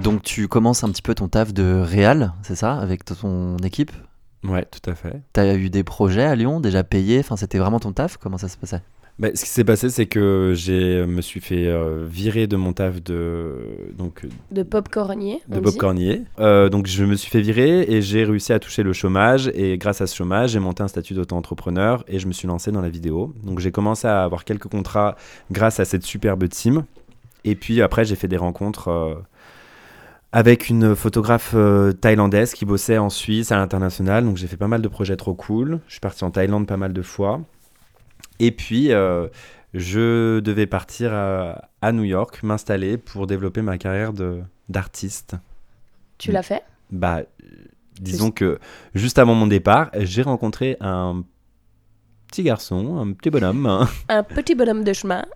Donc tu commences un petit peu ton taf de réal, c'est ça, avec ton équipe? Ouais, tout à fait. T'as eu des projets à Lyon, déjà payés, enfin c'était vraiment ton taf? Comment ça se passait? Bah, ce qui s'est passé, c'est que j'ai me suis fait euh, virer de mon taf de donc De popcornier. de on Bob dit. Cornier. Euh, donc je me suis fait virer et j'ai réussi à toucher le chômage et grâce à ce chômage j'ai monté un statut d'auto-entrepreneur et je me suis lancé dans la vidéo. Donc j'ai commencé à avoir quelques contrats grâce à cette superbe team et puis après j'ai fait des rencontres euh, avec une photographe euh, thaïlandaise qui bossait en Suisse à l'international. Donc j'ai fait pas mal de projets trop cool. Je suis parti en Thaïlande pas mal de fois. Et puis euh, je devais partir à, à New York, m'installer pour développer ma carrière d'artiste. Tu l'as fait? Bah, disons que juste avant mon départ, j'ai rencontré un petit garçon, un petit bonhomme, Un petit bonhomme de chemin.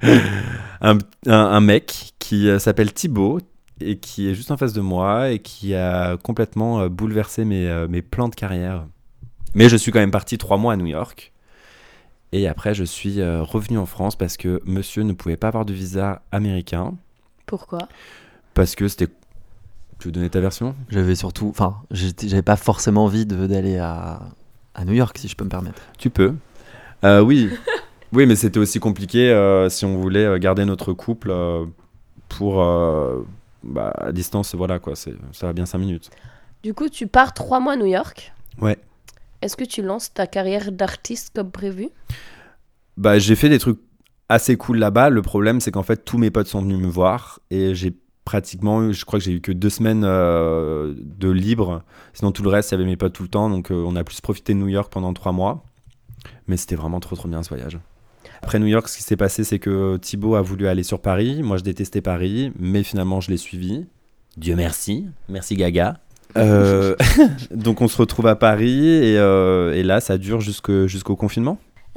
un, un- un mec qui euh, s'appelle Thibaut et qui est juste en face de moi et qui a complètement euh, bouleversé mes, euh, mes plans de carrière. Mais je suis quand même parti trois mois à New York. Et après, je suis revenu en France parce que monsieur ne pouvait pas avoir de visa américain. Pourquoi? Parce que c'était. Tu veux donner ta version? J'avais surtout. Enfin, j'avais pas forcément envie de- d'aller à, à New York, si je peux me permettre. Tu peux. Euh, oui. oui, mais c'était aussi compliqué euh, si on voulait euh, garder notre couple euh, pour. euh, bah, à distance, voilà quoi. c'est- Ça va bien 5 minutes. Du coup, tu pars trois mois à New York. Ouais. Est-ce que tu lances ta carrière d'artiste comme prévu? Bah, j'ai fait des trucs assez cool là-bas. Le problème, c'est qu'en fait, tous mes potes sont venus me voir et j'ai pratiquement eu, je crois que j'ai eu que deux semaines euh, de libre. Sinon, tout le reste, il y avait mes potes tout le temps. Donc, euh, on a plus profité de New York pendant trois mois. Mais c'était vraiment trop, trop bien ce voyage. Après New York, ce qui s'est passé, c'est que Thibaut a voulu aller sur Paris. Moi, je détestais Paris, mais finalement, je l'ai suivi. Dieu merci. Merci Gaga. Euh, donc, on se retrouve à Paris et, euh, et là, ça dure jusque- jusqu'au confinement.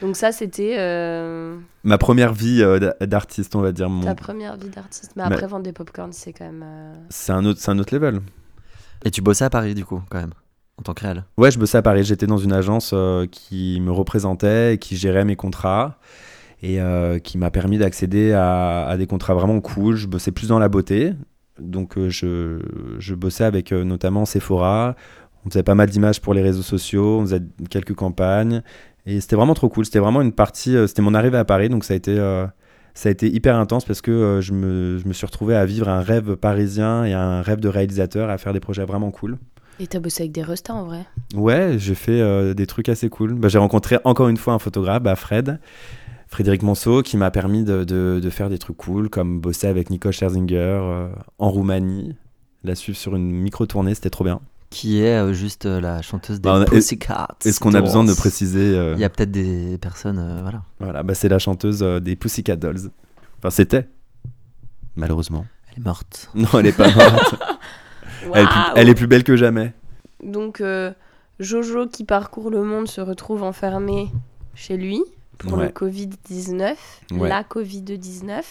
Donc ça, c'était euh, Ma première vie euh, d'a- d'artiste, on va dire. Mon- ta première vie d'artiste. Mais Mais- après, vendre des popcorns, c'est quand même... euh, C'est un autre, c'est un autre level. Et tu bossais à Paris, du coup, quand même, en tant que réel. Ouais, je bossais à Paris. J'étais dans une agence euh, qui me représentait, et qui gérait mes contrats et euh, qui m'a permis d'accéder à, des contrats vraiment cool. Je bossais plus dans la beauté. Donc, euh, je, je bossais avec notamment Sephora. On faisait pas mal d'images pour les réseaux sociaux. On faisait quelques campagnes. Et c'était vraiment trop cool. C'était vraiment une partie. c'était mon arrivée à Paris. Donc, ça a été. ça a été hyper intense parce que je, me, je me suis retrouvé à vivre un rêve parisien et un rêve de réalisateur, à faire des projets vraiment cool. Et t'as bossé avec des restas, en vrai Ouais, j'ai fait euh, des trucs assez cool. Bah, j'ai rencontré encore une fois un photographe, bah, Fred, Frédéric Monceau, qui m'a permis de, de- de faire des trucs cool, comme bosser avec Nicole Scherzinger euh, en Roumanie, la suivre sur une micro-tournée, c'était trop bien. Qui est euh, juste euh, la chanteuse des Bah, on a- Pussycats. Est-ce qu'on a besoin de préciser euh, Il y a peut-être des personnes, euh, voilà. Voilà, bah, c'est la chanteuse euh, des Pussycat Dolls. Enfin, c'était. Malheureusement. Elle est morte. Non, elle est pas morte. elle, est plus, Waouh elle est plus belle que jamais. Donc, euh, Jojo, qui parcourt le monde, se retrouve enfermé chez lui pour le Ouais. Covid-19, Ouais. la Covid-19.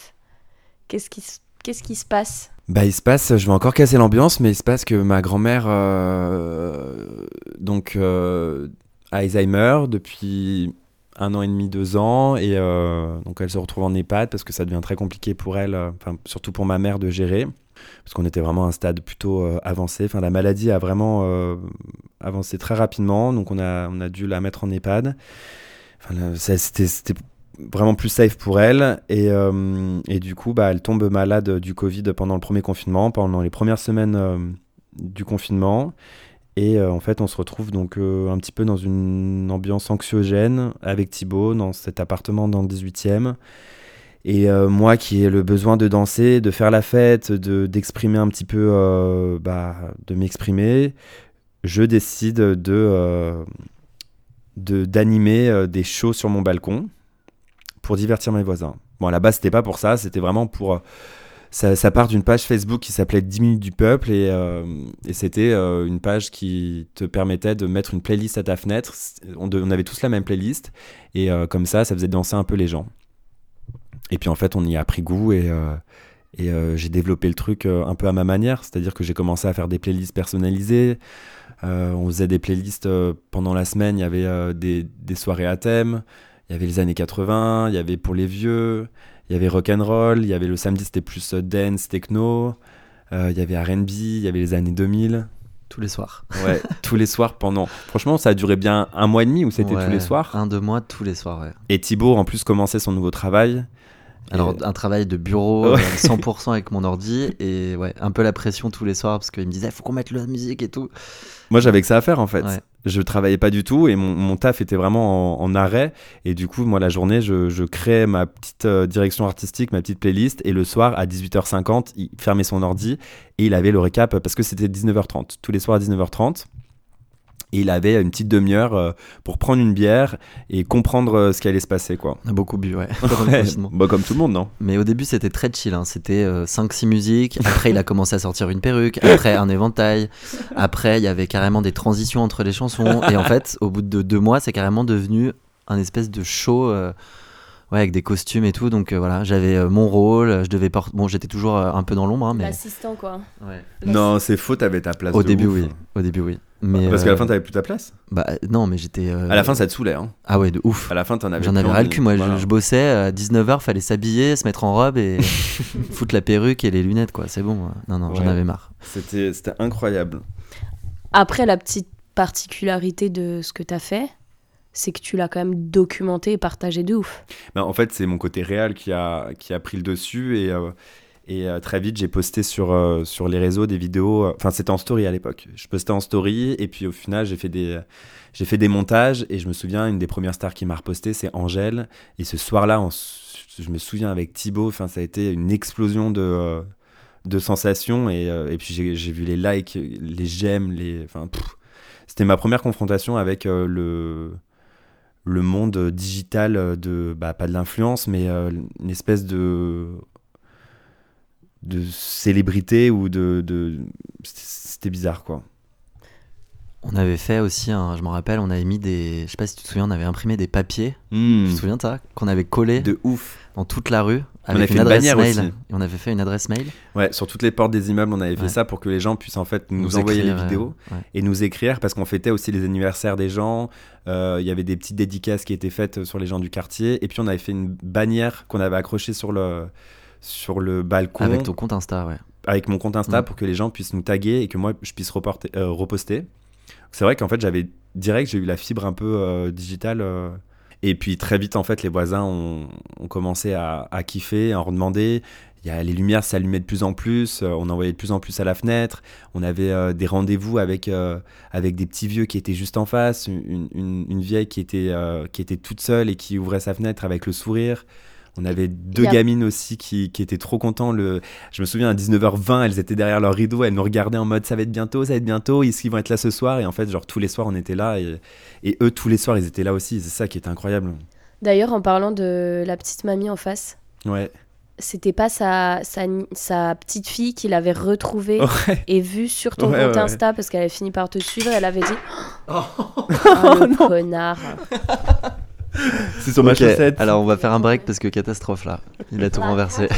Qu'est-ce qui, se- qu'est-ce qui se passe? Bah, il se passe, je vais encore casser l'ambiance, mais il se passe que ma grand-mère, euh, donc, euh, a Alzheimer depuis un an et demi, deux ans, et euh, donc elle se retrouve en EHPAD parce que ça devient très compliqué pour elle, surtout pour ma mère de gérer, parce qu'on était vraiment à un stade plutôt euh, avancé. Enfin, la maladie a vraiment euh, avancé très rapidement, donc on a, on a dû la mettre en EHPAD. Enfin, c'était, vraiment plus safe pour elle. Et, euh, et du coup, bah, elle tombe malade du Covid pendant le premier confinement, pendant les premières semaines du confinement. Et en fait, on se retrouve donc un petit peu dans une ambiance anxiogène avec Thibaut dans cet appartement dans le 18e. Et euh, moi qui ai le besoin de danser, de faire la fête, de, d'exprimer un petit peu, euh, bah, de m'exprimer, je décide de, euh, d'animer des shows sur mon balcon pour divertir mes voisins. Bon, à la base, c'était pas pour ça, c'était vraiment pour. ça, part d'une page Facebook qui s'appelait 10 minutes du peuple et, c'était une page qui te permettait de mettre une playlist à ta fenêtre. On, avait tous la même playlist et comme ça, ça faisait danser un peu les gens. Et puis en fait, on y a pris goût et, euh, et euh, j'ai développé le truc euh, un peu à ma manière, c'est-à-dire que j'ai commencé à faire des playlists personnalisées. On faisait des playlists pendant la semaine, il y avait des, des soirées à thème, il y avait les années 80, il y avait pour les vieux, il y avait rock and roll, il y avait le samedi c'était plus dance, techno, il y avait R&B, il y avait les années 2000. Tous les soirs. Ouais, tous les soirs pendant. Franchement, ça a duré bien un mois et demi où c'était Ouais, tous les soirs? Un, deux mois, tous les soirs, ouais. Et Thibaut en plus commençait son nouveau travail. Alors, un travail de bureau, Ouais. euh, 100% avec mon ordi, et ouais, un peu la pression tous les soirs, parce qu'il me disait, faut qu'on mette la musique et tout. Moi, j'avais que ça à faire en fait. Ouais. Je travaillais pas du tout et mon, mon taf était vraiment en, en arrêt. Et du coup, moi, la journée, je, je créais ma petite euh, direction artistique, ma petite playlist. Et le soir, à 18h50, il fermait son ordi et il avait le récap parce que c'était 19h30. Tous les soirs à 19h30. Et il avait une petite demi-heure euh, pour prendre une bière et comprendre euh, ce qui allait se passer, quoi. On a beaucoup bu, ouais. bah, comme tout le monde, non Mais au début, c'était très chill. hein. C'était 5-6 musiques. Après, il a commencé à sortir une perruque. Après, un éventail. Après, il y avait carrément des transitions entre les chansons. Et en fait, au bout de deux mois, c'est carrément devenu un espèce de show. euh, Ouais, avec des costumes et tout. Donc euh, voilà, j'avais euh, mon rôle. Je devais porter. Bon, j'étais toujours euh, un peu dans l'ombre, hein, mais. L'assistant, quoi. Ouais. Non, c'est faux, t'avais ta place. Au de début, ouf. oui. Au début, oui. Mais Parce qu'à la fin, t'avais plus ta place? bah non, mais j'étais. euh, À la fin, ça te saoulait. Hein. Ah ouais, de ouf. À la fin, t'en avais J'en avais ras le cul, moi. Je- Voilà. Je, bossais à 19h, fallait s'habiller, se mettre en robe et foutre la perruque et les lunettes, quoi. C'est bon. moi. Non, non, j'en avais marre. C'était c'était incroyable. Après, la petite particularité de ce que t'as fait, c'est que tu l'as quand même documenté et partagé de ouf. Ben, en fait, c'est mon côté réel qui a, qui a pris le dessus et, euh, et euh, très vite, j'ai posté sur, euh, sur les réseaux des vidéos. Enfin, c'était en story à l'époque. Je postais en story et puis au final, j'ai fait des. J'ai fait des montages et je me souviens, une des premières stars qui m'a reposté, c'est Angèle. Et ce soir-là, je me souviens avec Thibaut, enfin, ça a été une explosion de, de sensations. Et, et puis j'ai vu les likes, les j'aime, les. C'était ma première confrontation avec le le monde digital de bah, pas de l'influence mais euh, une espèce de de célébrité ou de, de... c'était bizarre quoi On avait fait aussi, un- je m'en rappelle, on avait mis des. Je sais pas si tu te souviens, on avait imprimé des papiers. Hmm. Tu te souviens ça Qu'on avait collé de ouf dans toute la rue? Avait avec fait une bannière mail. aussi. Et on avait fait une adresse mail. ouais sur toutes les portes des immeubles on avait fait Ouais. ça pour que les gens puissent en fait nous, envoyer écrire, les euh, vidéos ouais. et nous écrire parce qu'on fêtait aussi les anniversaires des gens. Euh, Il y avait des petites dédicaces qui étaient faites sur les gens du quartier. Et puis on avait fait une bannière qu'on avait accrochée sur le, sur le balcon Avec ton compte Insta, ouais. avec mon compte Insta Mm. pour que les gens puissent nous taguer et que moi je puisse reporter, euh, reposter. C'est vrai qu'en fait j'avais direct j'ai eu la fibre un peu euh, digitale. Et puis très vite en fait les voisins ont, commencé à, kiffer, à en redemander. Y a, les lumières s'allumaient de plus en plus, euh, on envoyait de plus en plus à la fenêtre. On avait euh, des rendez-vous avec, euh, avec des petits vieux qui étaient juste en face, une, vieille qui était, qui était toute seule et qui ouvrait sa fenêtre avec le sourire. On avait deux gamines aussi qui, qui étaient trop contents. Le, je me souviens à 19h20, elles étaient derrière leur rideau, elles nous regardaient en mode ça va être bientôt, ça va être bientôt, est-ce qu'ils vont être là ce soir? Et en fait, genre tous les soirs on était là et, et eux tous les soirs ils étaient là aussi. C'est ça qui était incroyable. D'ailleurs, en parlant de la petite mamie en face, Ouais. c'était pas sa, sa, sa petite fille qui l'avait retrouvée Ouais. et vue sur ton Ouais, compte ouais, Insta parce qu'elle avait fini par te suivre et elle avait dit Oh. Oh, le connard C'est sur ma Ok, chaussette. Alors on va faire un break parce que catastrophe là. Il a tout renversé.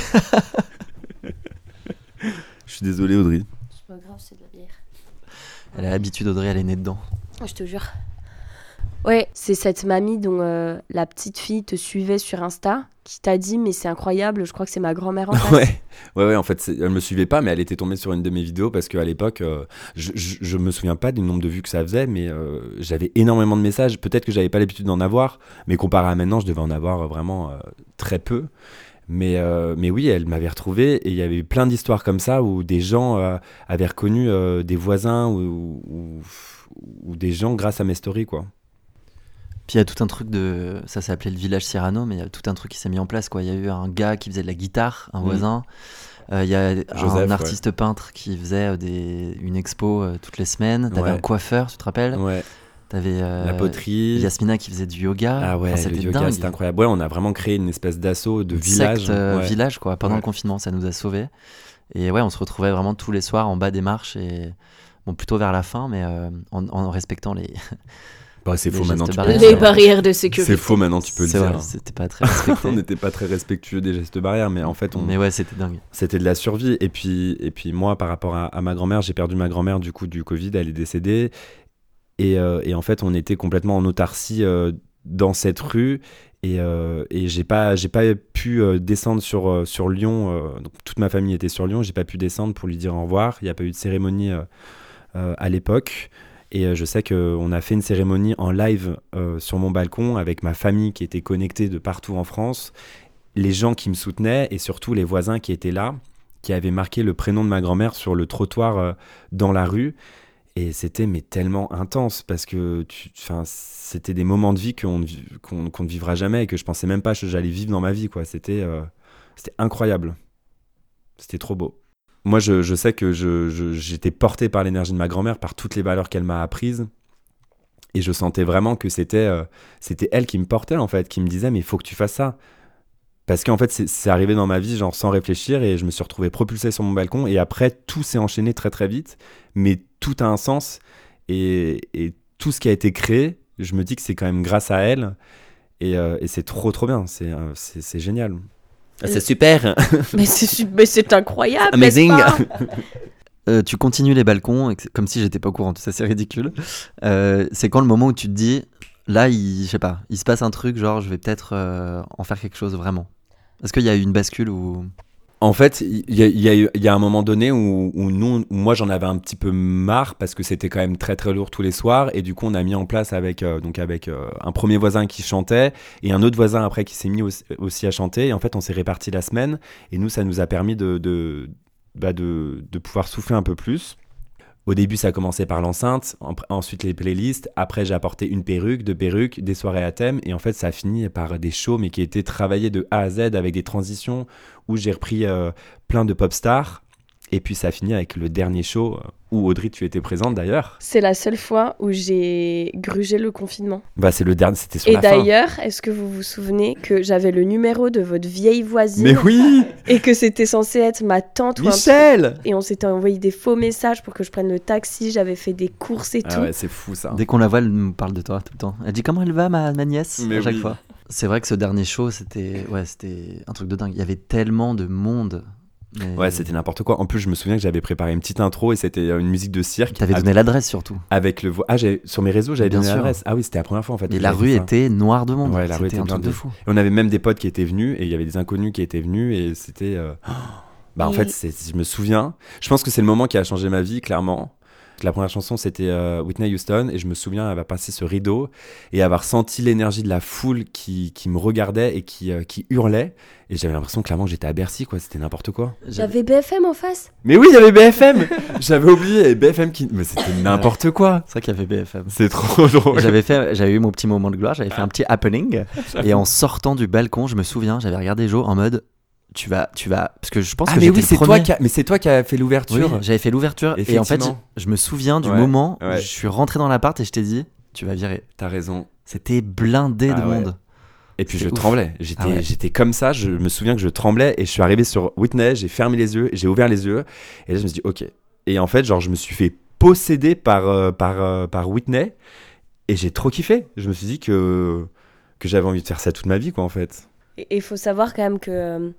Je suis désolé Audrey. C'est pas grave, c'est de la bière. Elle a l'habitude, Audrey, elle est née dedans. Je te jure. Ouais, c'est cette mamie dont euh, la petite fille te suivait sur Insta qui t'a dit mais c'est incroyable, je crois que c'est ma grand-mère en face. Ouais. ouais, ouais, en fait, elle me suivait pas, mais elle était tombée sur une de mes vidéos parce qu'à l'époque, euh, je, je, je me souviens pas du nombre de vues que ça faisait, mais euh, j'avais énormément de messages. Peut-être que j'avais pas l'habitude d'en avoir, mais comparé à maintenant, je devais en avoir vraiment très peu. Mais, euh, mais oui, elle m'avait retrouvé et il y avait eu plein d'histoires comme ça où des gens euh, avaient reconnu euh, des voisins ou, ou, ou des gens grâce à mes stories, quoi. Puis il y a tout un truc de. Ça s'appelait le village Cyrano, mais il y a tout un truc qui s'est mis en place. Quoi. Il y a eu un gars qui faisait de la guitare, un Mhm. voisin. Euh, Il y a Joseph, un ouais. artiste peintre qui faisait euh, des... une expo euh, toutes les semaines. T'avais Ouais. un coiffeur, tu te rappelles Ouais, T'avais euh, la poterie. Yasmina qui faisait du yoga. Ah ouais, Enfin, le c'était yoga, dingue. c'était incroyable. Ouais, on a vraiment créé une espèce d'assaut de village. secte, ouais. village quoi. Pendant le confinement, ça nous a sauvés. Et ouais, on se retrouvait vraiment tous les soirs en bas des marches et bon, plutôt vers la fin, mais en, en respectant les. Bah, c'est faux maintenant. Tu peux barrières. Les dire. barrières de sécurité. C'est faux maintenant, tu peux le dire. c'était pas très respecté. on n'était pas très respectueux des gestes barrières, mais en fait, on... mais ouais, c'était dingue. c'était de la survie. Et puis, et puis moi, par rapport à, à ma grand-mère, j'ai perdu ma grand-mère du coup du Covid, elle est décédée. Et, euh, et en fait, on était complètement en autarcie euh, dans cette rue. Et, euh, et j'ai pas, j'ai pas pu euh, descendre sur, sur Lyon. donc, toute ma famille était sur Lyon. J'ai pas pu descendre pour lui dire au revoir. Il n'y a pas eu de cérémonie à l'époque. Et euh, je sais qu'on a fait une cérémonie en live euh, sur mon balcon avec ma famille qui était connectée de partout en France, les gens qui me soutenaient et surtout les voisins qui étaient là, qui avaient marqué le prénom de ma grand-mère sur le trottoir euh, dans la rue. Et c'était mais tellement intense parce que c'était des moments de vie qu'on ne, vivra jamais et que je pensais même pas que j'allais vivre dans ma vie. quoi. C'était incroyable. C'était trop beau. Moi, je, sais que j'étais porté par l'énergie de ma grand-mère, par toutes les valeurs qu'elle m'a apprises. Et je sentais vraiment que c'était euh, elle qui me portait, en fait, qui me disait, mais il faut que tu fasses ça. Parce qu'en fait, c'est arrivé dans ma vie, genre sans réfléchir, et je me suis retrouvé propulsé sur mon balcon. Et après, tout s'est enchaîné très très vite, mais tout a un sens. Et, et tout ce qui a été créé, je me dis que c'est quand même grâce à elle. Et, euh, c'est trop, trop bien. C'est euh, génial. Ah, C'est super. Mais c'est incroyable. Amazing. pas? Euh, tu continues les balcons, comme si j'étais pas au courant, ça c'est ridicule. Euh, c'est quand le moment où tu te dis, là, il, je sais pas, il se passe un truc, genre je vais peut-être euh, en faire quelque chose vraiment. Est-ce qu'il y a eu une bascule ou En fait, il y, y y a un moment donné où, où nous, où moi j'en avais un petit peu marre parce que c'était quand même très très lourd tous les soirs. Et du coup on a mis en place avec euh, donc avec euh, un premier voisin qui chantait et un autre voisin après qui s'est mis aussi, aussi à chanter. Et en fait on s'est réparti la semaine. Et nous ça nous a permis de de, bah, de de pouvoir souffler un peu plus. Au début, ça a commencé par l'enceinte, en- ensuite les playlists. Après, j'ai apporté une perruque, deux perruques, des soirées à thème. Et en fait, ça a fini par des shows, mais qui étaient travaillés de A à Z avec des transitions où j'ai repris euh, plein de pop stars. Et puis, ça a fini avec le dernier show où Audrey, tu étais présente d'ailleurs. C'est la seule fois où j'ai grugé le confinement. Bah, c'est le dernier, c'était sur Et la fin. d'ailleurs, est-ce que vous vous souvenez que j'avais le numéro de votre vieille voisine Mais oui, et que c'était censé être ma tante ou un Michel Et on s'était envoyé des faux messages pour que je prenne le taxi, j'avais fait des courses et tout. Ah ouais, c'est fou ça. Dès qu'on la voit, elle nous parle de toi tout le temps. Elle dit comment elle va, ma, ma nièce Mais À chaque oui. fois? C'est vrai que ce dernier show, c'était ouais, c'était un truc de dingue. Il y avait tellement de monde. Mais- Ouais, c'était n'importe quoi. En plus, je me souviens que j'avais préparé une petite intro et c'était euh, une musique de cirque. T'avais avec- donné l'adresse surtout. avec le ah j'ai sur mes réseaux j'avais Bien donné sûr. l'adresse ah oui c'était la première fois en fait Et la rue était noire de monde. Ouais, la rue c'était était un truc de fou. Et on avait même des potes qui étaient venus et il y avait des inconnus qui étaient venus et c'était euh, bah en Et- fait je me souviens je pense que c'est le moment qui a changé ma vie clairement la première chanson c'était euh, Whitney Houston et je me souviens avoir passé ce rideau et avoir senti l'énergie de la foule qui, qui me regardait et qui, euh, qui hurlait. Et j'avais l'impression clairement que j'étais à Bercy quoi. C'était n'importe quoi. J'avais BFM en face. mais oui il y avait BFM j'avais oublié. Et BFM qui mais c'était n'importe quoi. C'est vrai qu'il y avait BFM. c'est trop drôle. J'avais fait, j'avais eu mon petit moment de gloire, j'avais fait un petit happening. Et en sortant du balcon, je me souviens, j'avais regardé Jo en mode, tu vas, tu vas, parce que je pense Ah que mais oui, c'est toi qui a... mais c'est toi qui a fait Oui, l'ouverture. j'avais fait l'ouverture et en fait, je, me souviens du Ouais, moment où je suis rentré dans l'appart et je t'ai dit, tu vas virer. T'as raison. C'était blindé Ah de ouais. monde. Et puis je ouf. tremblais. J'étais Ah ouais. j'étais comme ça, je me souviens que je tremblais et je suis arrivé sur Whitney, j'ai fermé les yeux, j'ai ouvert les yeux et là je me suis dit OK. Et en fait, genre je me suis fait posséder par euh, par euh, par Whitney et j'ai trop kiffé. Je me suis dit que que j'avais envie de faire ça toute ma vie quoi en fait. Et il faut savoir quand même que, euh,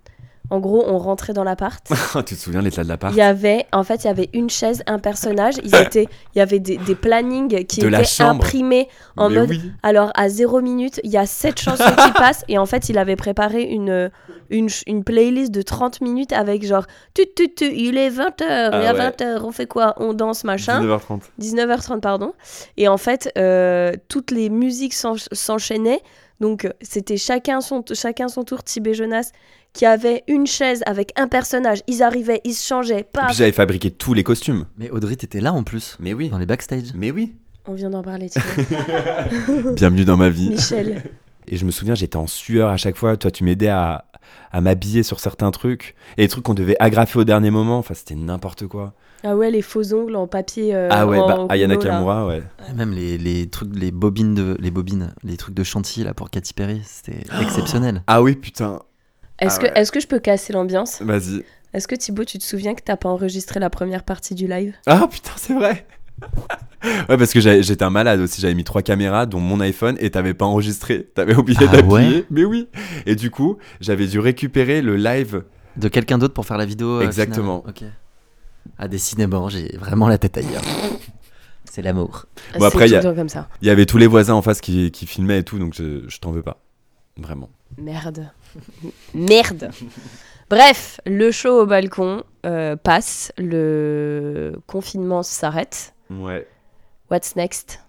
en gros, on rentrait dans l'appart. tu te souviens l'état de l'appart Il y avait, en fait, il y avait une chaise, un personnage. Ils étaient, il y avait des, des plannings qui De étaient imprimés en Mais mode. oui. Alors à zéro minute, il y a sept chansons qui passent et en fait, il avait préparé une une, une playlist de 30 minutes avec genre tu tu tu, il est 20h Ah et à ouais. 20h, on fait quoi? On danse machin. 19h30. 19h30 pardon. Et en fait, euh, toutes les musiques s'ench- s'enchaînaient. Donc c'était chacun son chacun son tour Tibet Jonas qui avait une chaise avec un personnage, ils arrivaient, ils se changeaient, Et paf. puis j'avais fabriqué tous les costumes. Mais Audrey, t'étais là en plus, Mais oui. dans les backstage. Mais oui. On vient d'en parler, Thibaut. Bienvenue dans ma vie. Michel. Et je me souviens, j'étais en sueur à chaque fois. Toi, tu m'aidais à, à m'habiller sur certains trucs. Et les trucs qu'on devait agrafer au dernier moment. Enfin, c'était n'importe quoi. Ah ouais, les faux ongles en papier. euh, ah ouais, en bah, Aya rouleau, là. Nakamura, ouais. Même les, les trucs, les bobines de, les bobines, les trucs de chantier là pour Katy Perry, c'était exceptionnel. Ah oui, putain. Est-ce Ah que, ouais. est que je peux casser l'ambiance? Vas-y. Est-ce que Thibaut, tu te souviens que t'as pas enregistré la première partie du live? Ah putain, c'est vrai. ouais, parce que j'étais un malade aussi. J'avais mis trois caméras, dont mon iPhone, et t'avais pas enregistré. T'avais oublié Ah d'appuyer. ouais? Mais oui. Et du coup, j'avais dû récupérer le live. De quelqu'un d'autre pour faire la vidéo. euh, Exactement. Ok. Ah décidément, j'ai vraiment la tête ailleurs. C'est l'amour. Bon, après, il y a- tout le temps comme ça. Il y avait tous les voisins en face qui, qui filmaient et tout, donc je, je t'en veux pas. Vraiment. Merde. Merde. Bref, le show au balcon euh, passe, le confinement s'arrête. Ouais. What's next?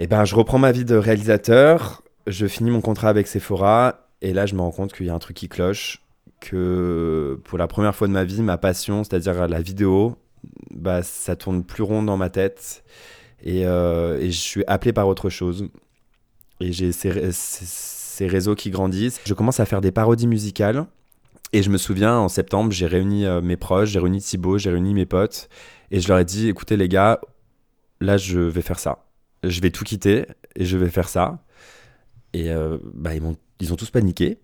Eh ben, je reprends ma vie de réalisateur, je finis mon contrat avec Sephora, et là, je me rends compte qu'il y a un truc qui cloche, que pour la première fois de ma vie, ma passion, c'est-à-dire la vidéo, bah, ça tourne plus rond dans ma tête, et, euh, je suis appelé par autre chose. Et j'ai ces, ré- ces- ces réseaux qui grandissent. Je commence à faire des parodies musicales. Et je me souviens, en septembre, j'ai réuni euh, mes proches, j'ai réuni Thibaut, j'ai réuni mes potes. Et je leur ai dit, écoutez les gars, là, je vais faire ça je vais tout quitter et je vais faire ça. Et euh, bah, ils ont tous paniqué.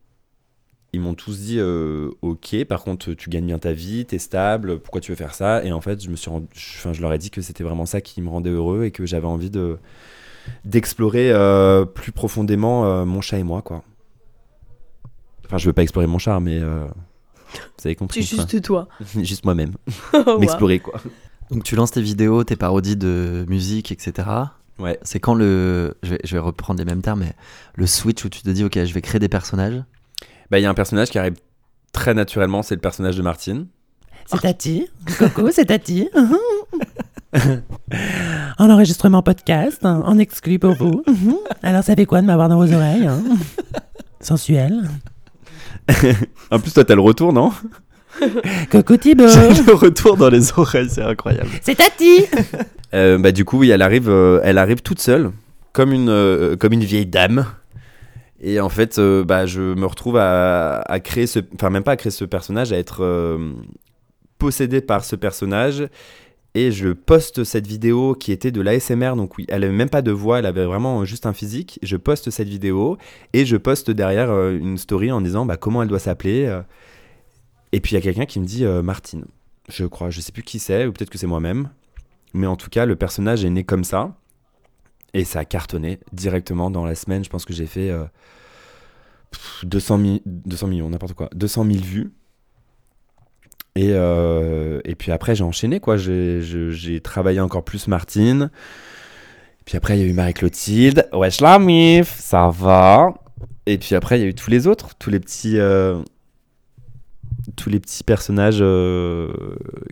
Ils m'ont tous dit euh, Ok, par contre, tu gagnes bien ta vie, t'es stable, pourquoi tu veux faire ça? Et en fait, je, me suis rendu- je- enfin, je leur ai dit que c'était vraiment ça qui me rendait heureux et que j'avais envie de, d'explorer euh, plus profondément euh, mon chat et moi, quoi. Enfin, je veux pas explorer mon chat, mais euh, vous avez compris. C'est juste toi. Juste moi-même. Wow. M'explorer, quoi. Donc tu lances tes vidéos, tes parodies de musique, etc. Ouais. C'est quand le. Je vais, je vais reprendre les mêmes termes, mais le switch où tu te dis, ok, je vais créer des personnages. Bah, il y a un personnage qui arrive très naturellement, c'est le personnage de Martine. C'est Tati. Coucou, c'est Tati. en enregistrement podcast, hein, en exclu pour vous. Alors, ça fait quoi de m'avoir dans vos oreilles hein? Sensuel. En plus, toi, t'as le retour, non? Coucou Thibaut. le retour dans les oreilles, c'est incroyable. C'est Tati. Euh, bah, du coup, oui, elle arrive, euh, elle arrive toute seule, comme une, euh, comme une vieille dame. Et en fait, euh, bah, je me retrouve à, créer ce. Enfin, même pas à créer ce personnage, à être euh, possédé par ce personnage. Et je poste cette vidéo qui était de l'ASMR, donc oui, elle avait même pas de voix, elle avait vraiment juste un physique. Je poste cette vidéo et je poste derrière euh, une story en disant bah, comment elle doit s'appeler. Et puis il y a quelqu'un qui me dit Martine, je crois, je sais plus qui c'est, ou peut-être que c'est moi-même. Mais en tout cas, le personnage est né comme ça. Et ça a cartonné directement dans la semaine. Je pense que j'ai fait euh, pff, 200, mi- 200 millions, n'importe quoi. 200 000 vues. Et, euh, et puis après, j'ai enchaîné, quoi. J'ai travaillé encore plus Martine. Puis après, il y a eu Marie-Clotilde. Wesh la mif, ça va. Et puis après, il y a eu tous les autres, tous les petits, euh, tous les petits personnages euh,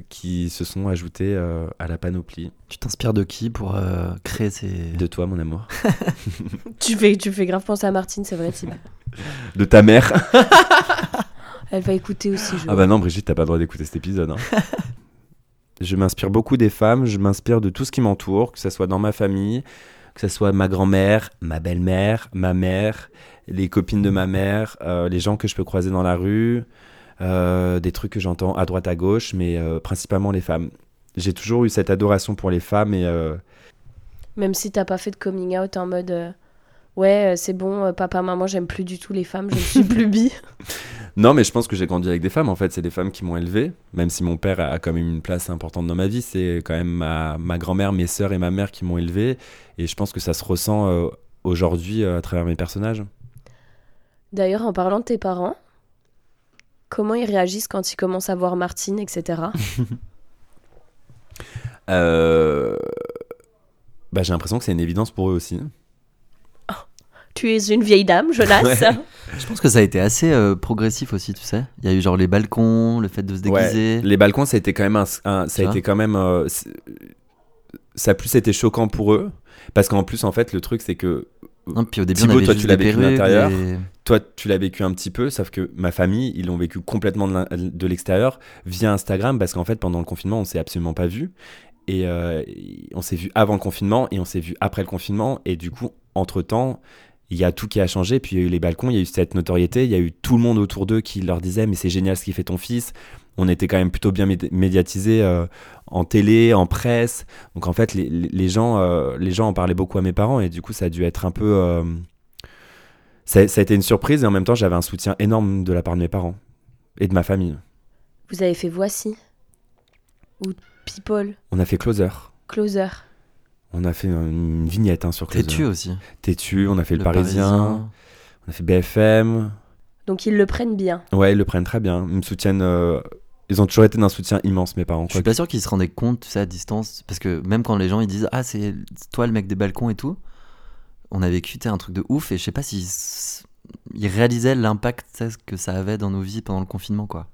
qui se sont ajoutés euh, à la panoplie. Tu t'inspires de qui pour euh, créer ces. De toi, mon amour. Tu fais, tu fais grave penser à Martine, c'est vrai, Thibaut. De ta mère. Elle va écouter aussi. Je... Ah bah non, Brigitte, t'as pas le droit d'écouter cet épisode. hein. je m'inspire beaucoup des femmes, je m'inspire de tout ce qui m'entoure, que ce soit dans ma famille, que ce soit ma grand-mère, ma belle-mère, ma mère, les copines de ma mère, euh, les gens que je peux croiser dans la rue, euh, des trucs que j'entends à droite à gauche, mais euh, principalement les femmes. J'ai toujours eu cette adoration pour les femmes et euh, Même si t'as pas fait de coming out en mode euh, ouais, euh, c'est bon, euh, papa, maman, j'aime plus du tout les femmes, je ne suis plus bi. Non, mais je pense que j'ai grandi avec des femmes. En fait, c'est des femmes qui m'ont élevé. Même si mon père a quand même une place importante dans ma vie, c'est quand même ma, ma grand-mère, mes sœurs et ma mère qui m'ont élevé. Et je pense que ça se ressent euh, aujourd'hui euh, à travers mes personnages. D'ailleurs, en parlant de tes parents, comment ils réagissent quand ils commencent à voir Martine, etc. Euh, Bah, j'ai l'impression que c'est une évidence pour eux aussi. tu es une vieille dame, Jonas. Ouais. Je pense que ça a été assez euh, progressif aussi, tu sais. Il y a eu genre les balcons, le fait de se déguiser. Ouais. Les balcons, ça a été quand même un, un- ça a été quand même euh, ça a plus été choquant pour eux parce qu'en plus en fait le truc c'est que Non, puis au début, Thibaut, on avait toi, tu l'as vécu de l'intérieur. toi tu l'as vécu un petit peu sauf que ma famille ils l'ont vécu complètement de l'extérieur via Instagram parce qu'en fait pendant le confinement on s'est absolument pas vu. Et euh, on s'est vu avant le confinement et on s'est vu après le confinement. Et du coup entre temps il y a tout qui a changé. Puis il y a eu les balcons il y a eu cette notoriété il y a eu tout le monde autour d'eux qui leur disait mais c'est génial ce qu'il fait ton fils on était quand même plutôt bien médi- médiatisés euh, en télé, en presse. Donc en fait, les, les- gens, euh, les gens en parlaient beaucoup à mes parents et du coup, ça a dû être un peu. euh, ça, ça a été une surprise et en même temps, j'avais un soutien énorme de la part de mes parents et de ma famille. Vous avez fait Voici ou People, On a fait Closer. Closer. On a fait une, une vignette hein, sur Closer. Têtu aussi. Têtu, on a fait Le, Parisien, on a fait BFM. Donc ils le prennent bien. Ouais, ils le prennent très bien. Ils me soutiennent. Ils ont toujours été d'un soutien immense, mes parents. Je suis pas sûr qu'ils se rendaient compte, tu sais, à distance. Parce que même quand les gens ils disent Ah, c'est toi le mec des balcons et tout, on a vécu un truc de ouf et je sais pas s'ils ils réalisaient l'impact que ça avait dans nos vies pendant le confinement, quoi.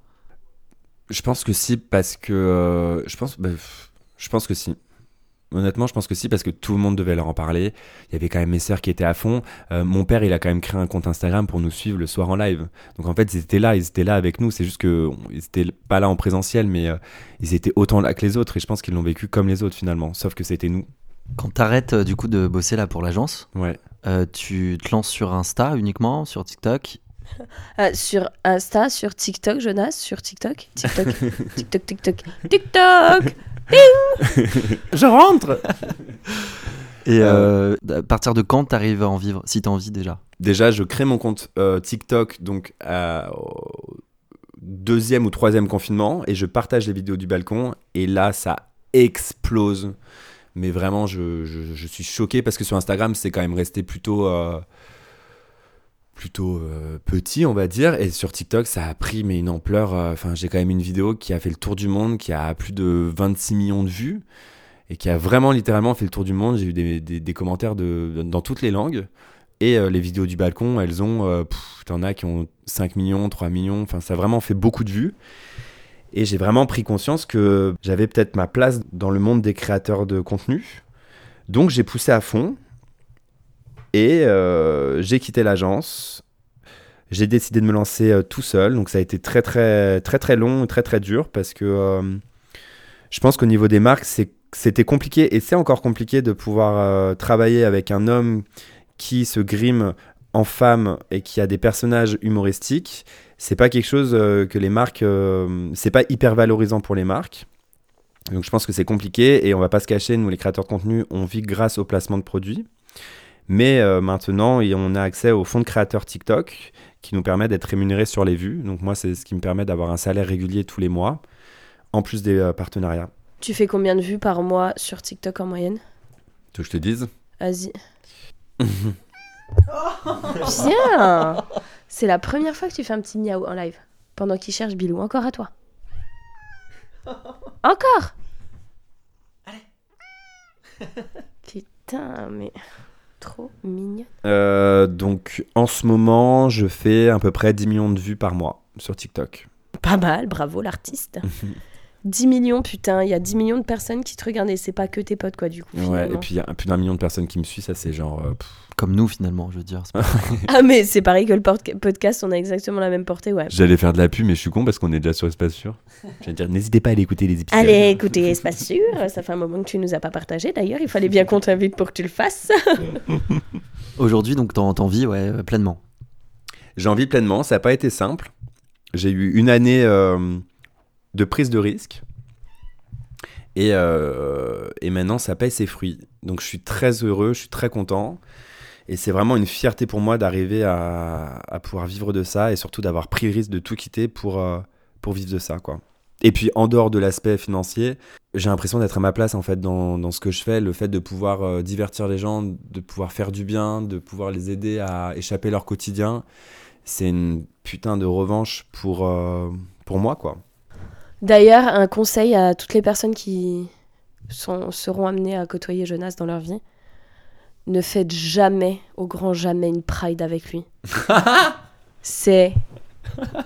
Je pense que si, parce que. euh, je, pense, bah, je pense que si. Honnêtement, je pense que si, parce que tout le monde devait leur en parler. Il y avait quand même mes sœurs qui étaient à fond. Euh, mon père, il a quand même créé un compte Instagram pour nous suivre le soir en live. Donc en fait, ils étaient là, ils étaient là avec nous. C'est juste que ils étaient pas là en présentiel, mais euh, ils étaient autant là que les autres. Et je pense qu'ils l'ont vécu comme les autres finalement. Sauf que c'était nous. Quand t'arrêtes euh, du coup de bosser là pour l'agence, Ouais. euh, tu te lances sur Insta uniquement, sur TikTok? Euh, sur Insta, sur TikTok, Jonas, sur TikTok, TikTok, TikTok, TikTok, TikTok. Je rentre. Et euh, à partir de quand t'arrives à en vivre, si t'as envie déjà? Déjà, je crée mon compte euh, TikTok donc à- au deuxième ou troisième confinement et je partage les vidéos du balcon et là, ça explose. Mais vraiment, je, je- je suis choqué parce que sur Instagram, c'est quand même resté plutôt, euh, plutôt euh, petit, on va dire. Et sur TikTok, ça a pris mais une ampleur. euh, Enfin, j'ai quand même une vidéo qui a fait le tour du monde, qui a plus de 26 millions de vues et qui a vraiment littéralement fait le tour du monde. J'ai eu des, commentaires de, dans toutes les langues. Et euh, les vidéos du balcon, elles ont. T'en as qui ont 5 millions, 3 millions. Enfin, ça a vraiment fait beaucoup de vues. Et j'ai vraiment pris conscience que j'avais peut-être ma place dans le monde des créateurs de contenu. Donc j'ai poussé à fond. Et euh, j'ai quitté l'agence. J'ai décidé de me lancer euh, tout seul. Donc ça a été très très très très long, très très dur parce que euh, je pense qu'au niveau des marques, c'était compliqué et c'est encore compliqué de pouvoir travailler avec un homme qui se grime en femme et qui a des personnages humoristiques. C'est pas quelque chose que les marques, c'est pas hyper valorisant pour les marques. Donc je pense que c'est compliqué et on va pas se cacher, nous les créateurs de contenu, on vit grâce au placement de produits. Mais euh, maintenant, on a accès au fonds de créateurs TikTok qui nous permet d'être rémunérés sur les vues. Donc moi, c'est ce qui me permet d'avoir un salaire régulier tous les mois, en plus des euh, partenariats. Tu fais combien de vues par mois sur TikTok en moyenne? Tu veux que je te dise Vas-y. Bien C'est la première fois que tu fais un petit miaou en live. Pendant qu'il cherche Bilou. Encore à toi. Encore? Allez Putain, mais... Trop mignon. Euh, donc en ce moment, je fais à peu près 10 millions de vues par mois sur TikTok. Pas mal, bravo l'artiste. 10 millions, putain, il y a 10 millions de personnes qui te regardent et c'est pas que tes potes, quoi, du coup. Ouais, et puis il y a plus d'un million de personnes qui me suivent, ça c'est genre... euh, Comme nous, finalement, je veux dire. pas- Ah, mais c'est pareil que le podcast, on a exactement la même portée, ouais. J'allais faire de la pub, mais je suis con parce qu'on est déjà sur Espace Sûr. J'allais dire, n'hésitez pas à aller écouter les épisodes. Allez, écoutez, pas sûr. Ça fait un moment que tu nous as pas partagé. D'ailleurs, il fallait bien qu'on t'invite pour que tu le fasses. Aujourd'hui, donc, t'en vis ouais, pleinement. J'ai envie pleinement, ça n'a pas été simple. J'ai eu une année euh, de prise de risque. Et, euh, et maintenant, ça paye ses fruits. Donc, je suis très heureux, je suis très content. Et c'est vraiment une fierté pour moi d'arriver à, à pouvoir vivre de ça et surtout d'avoir pris le risque de tout quitter pour, euh, pour vivre de ça. quoi. Et puis, en dehors de l'aspect financier, j'ai l'impression d'être à ma place en fait dans, dans ce que je fais. Le fait de pouvoir euh, divertir les gens, de pouvoir faire du bien, de pouvoir les aider à échapper leur quotidien, c'est une putain de revanche pour, pour moi, quoi. D'ailleurs, un conseil à toutes les personnes qui sont, seront amenées à côtoyer Jonas dans leur vie ne faites jamais, au grand jamais, une pride avec lui. c'est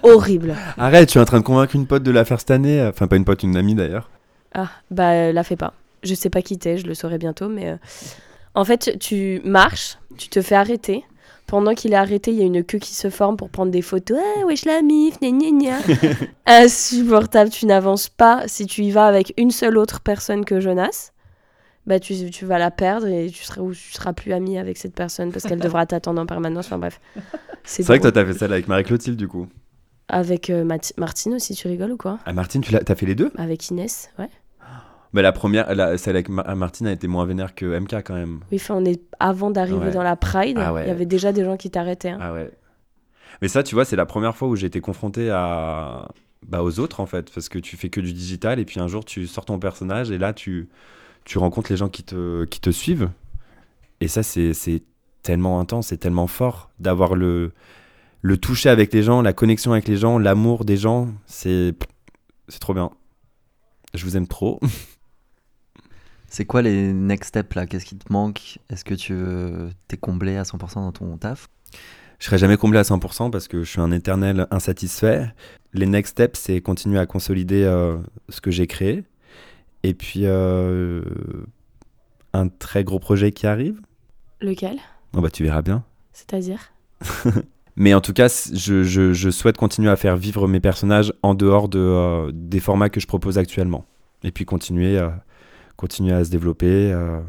horrible. Arrête, tu es en train de convaincre une pote de la faire cette année. Enfin, pas une pote, une amie d'ailleurs. Ah, bah, euh, la fais pas. Je sais pas qui t'es, je le saurai bientôt, mais. euh, En fait, tu marches, tu te fais arrêter. Pendant qu'il est arrêté, il y a une queue qui se forme pour prendre des photos. Ah, wesh la mif, gna gna gna. Insupportable, tu n'avances pas. Si tu y vas avec une seule autre personne que Jonas, bah tu, tu vas la perdre et tu seras, ou tu seras plus ami avec cette personne parce qu'elle devra t'attendre en permanence. Enfin bref. C'est vrai que toi, t'as fait ça avec Marie-Clotilde, du coup. Avec euh, Martine aussi, tu rigoles ou quoi? Ah, Martine, tu l'as, t'as fait les deux? Avec Inès, ouais. Mais la première, la, celle avec Ma- Martine a été moins vénère que MK quand même. Oui, enfin, on est avant d'arriver Ouais. dans la Pride, Ah ouais. il y avait déjà des gens qui t'arrêtaient. hein. Ah ouais. Mais ça, tu vois, c'est la première fois où j'ai été confronté à, bah, aux autres en fait, parce que tu fais que du digital et puis un jour tu sors ton personnage et là tu, tu rencontres les gens qui te, qui te suivent. Et ça, c'est tellement intense, c'est tellement fort d'avoir le, le toucher avec les gens, la connexion avec les gens, l'amour des gens. C'est c'est trop bien. Je vous aime trop. C'est quoi les next steps là? Qu'est-ce qui te manque? Est-ce que tu t'es comblé à 100% dans ton taf? Je serai jamais comblé à 100% parce que je suis un éternel insatisfait. Les next steps, c'est continuer à consolider euh, ce que j'ai créé. Et puis, euh, un très gros projet qui arrive. Lequel? Oh bah, tu verras bien. C'est-à-dire? Mais en tout cas, je, je- je souhaite continuer à faire vivre mes personnages en dehors de, euh, des formats que je propose actuellement. Et puis continuer, euh, continuer à se développer. euh,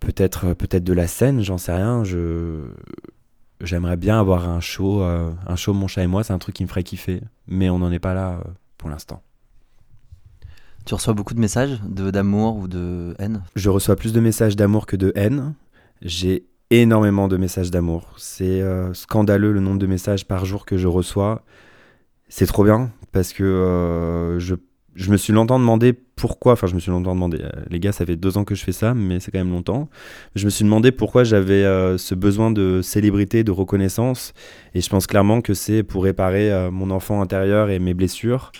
peut-être, peut-être de la scène, j'en sais rien. Je, j'aimerais bien avoir un show, euh, un show Mon chat et moi. C'est un truc qui me ferait kiffer. Mais on n'en est pas là euh, pour l'instant. Tu reçois beaucoup de messages de d'amour ou de haine? Je reçois plus de messages d'amour que de haine. J'ai énormément de messages d'amour. C'est euh, scandaleux le nombre de messages par jour que je reçois. C'est trop bien parce que euh, je, je me suis longtemps demandé pourquoi, enfin je me suis longtemps demandé, euh, les gars ça fait deux ans que je fais ça, mais c'est quand même longtemps, je me suis demandé pourquoi j'avais euh, ce besoin de célébrité, de reconnaissance, et je pense clairement que c'est pour réparer euh, mon enfant intérieur et mes blessures,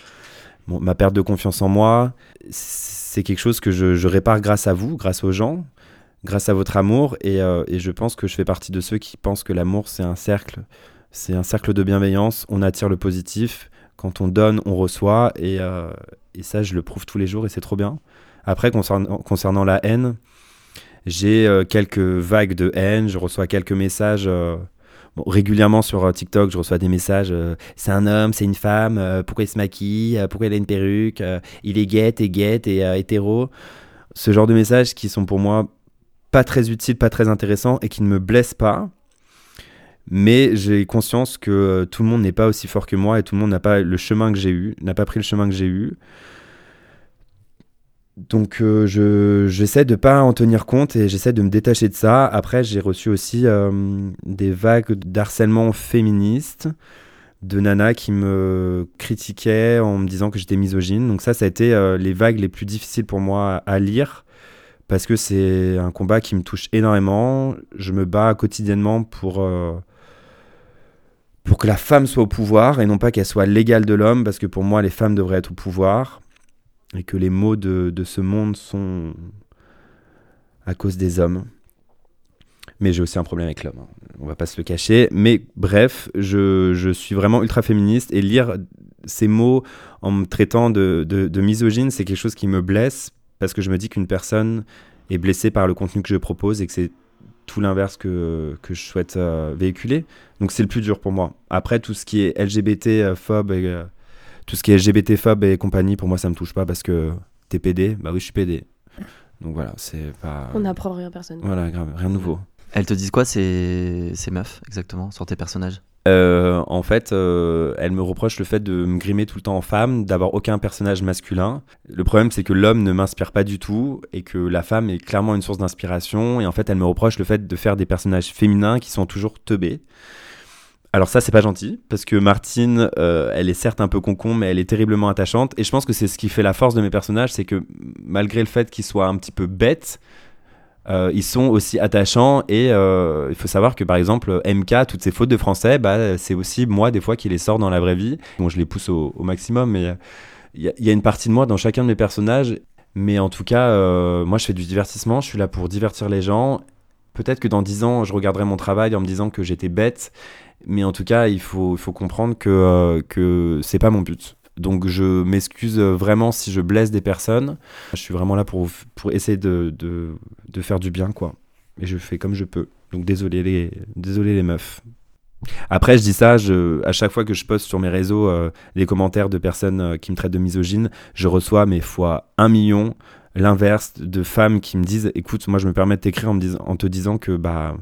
ma perte de confiance en moi, c'est quelque chose que je, répare grâce à vous, grâce aux gens, grâce à votre amour, et je pense que je fais partie de ceux qui pensent que l'amour c'est un cercle, c'est un cercle de bienveillance, on attire le positif, quand on donne, on reçoit, et, euh, et ça, je le prouve tous les jours et c'est trop bien. Après, concernant, la haine, j'ai euh, quelques vagues de haine, je reçois quelques messages. euh, régulièrement sur TikTok, je reçois des messages c'est un homme, c'est une femme, pourquoi il se maquille, pourquoi il a une perruque, il est et guette et euh, hétéro. Ce genre de messages qui sont pour moi pas très utiles, pas très intéressants et qui ne me blessent pas. Mais j'ai conscience que euh, tout le monde n'est pas aussi fort que moi et tout le monde n'a pas le chemin que j'ai eu, n'a pas pris le chemin que j'ai eu. Donc euh, je j'essaie de pas en tenir compte et j'essaie de me détacher de ça. Après j'ai reçu aussi euh, des vagues d'harcèlement féministe de nanas qui me critiquaient en me disant que j'étais misogyne. Donc ça ça a été les vagues les plus difficiles pour moi à lire parce que c'est un combat qui me touche énormément. Je me bats quotidiennement pour pour que la femme soit au pouvoir et non pas qu'elle soit l'égale de l'homme parce que pour moi les femmes devraient être au pouvoir et que les maux de, de ce monde sont à cause des hommes. Mais j'ai aussi un problème avec l'homme, hein. on va pas se le cacher. Mais bref, je, je suis vraiment ultra féministe et lire ces mots en me traitant de, de, de misogyne, c'est quelque chose qui me blesse parce que je me dis qu'une personne est blessée par le contenu que je propose et que c'est tout l'inverse que, que je souhaite euh, véhiculer. Donc c'est le plus dur pour moi. Après, tout ce qui est LGBT-phobe et euh, tout ce qui est LGBT-phobe et compagnie, pour moi, ça me touche pas parce que t'es PD, bah oui, je suis PD. Donc voilà, c'est pas. On n'apprend rien à personne. Voilà, grave, rien de nouveau. Elles te disent quoi ces, ces meufs exactement sur tes personnages? Euh, en fait, euh, elle me reproche le fait de me grimer tout le temps en femme, d'avoir aucun personnage masculin. Le problème, c'est que l'homme ne m'inspire pas du tout et que la femme est clairement une source d'inspiration. Et en fait, elle me reproche le fait de faire des personnages féminins qui sont toujours teubés. Alors ça, c'est pas gentil, parce que Martine, euh, elle est certes un peu concon, mais elle est terriblement attachante. Et je pense que c'est ce qui fait la force de mes personnages, c'est que malgré le fait qu'ils soient un petit peu bêtes, euh, ils sont aussi attachants. Et euh, il faut savoir que par exemple, MK, toutes ses fautes de français, bah, c'est aussi moi des fois qui les sors dans la vraie vie. Bon, je les pousse au, maximum, mais euh, il il y a une partie de moi dans chacun de mes personnages. Mais en tout cas, euh, moi, je fais du divertissement. Je suis là pour divertir les gens. Peut-être que dans 10 ans, je regarderai mon travail en me disant que j'étais bête. Mais en tout cas, il faut, il faut comprendre que, euh, que c'est pas mon but. Donc je m'excuse vraiment si je blesse des personnes. Je suis vraiment là pour, pour essayer de, de, de faire du bien, quoi. Et je fais comme je peux. Donc désolé les, désolé les meufs. Après, je dis ça, à chaque fois que je poste sur mes réseaux euh, des commentaires de personnes euh, qui me traitent de misogyne, je reçois mes fois un million l'inverse de femmes qui me disent écoute, moi je me permets de t'écrire en, en te disant que bah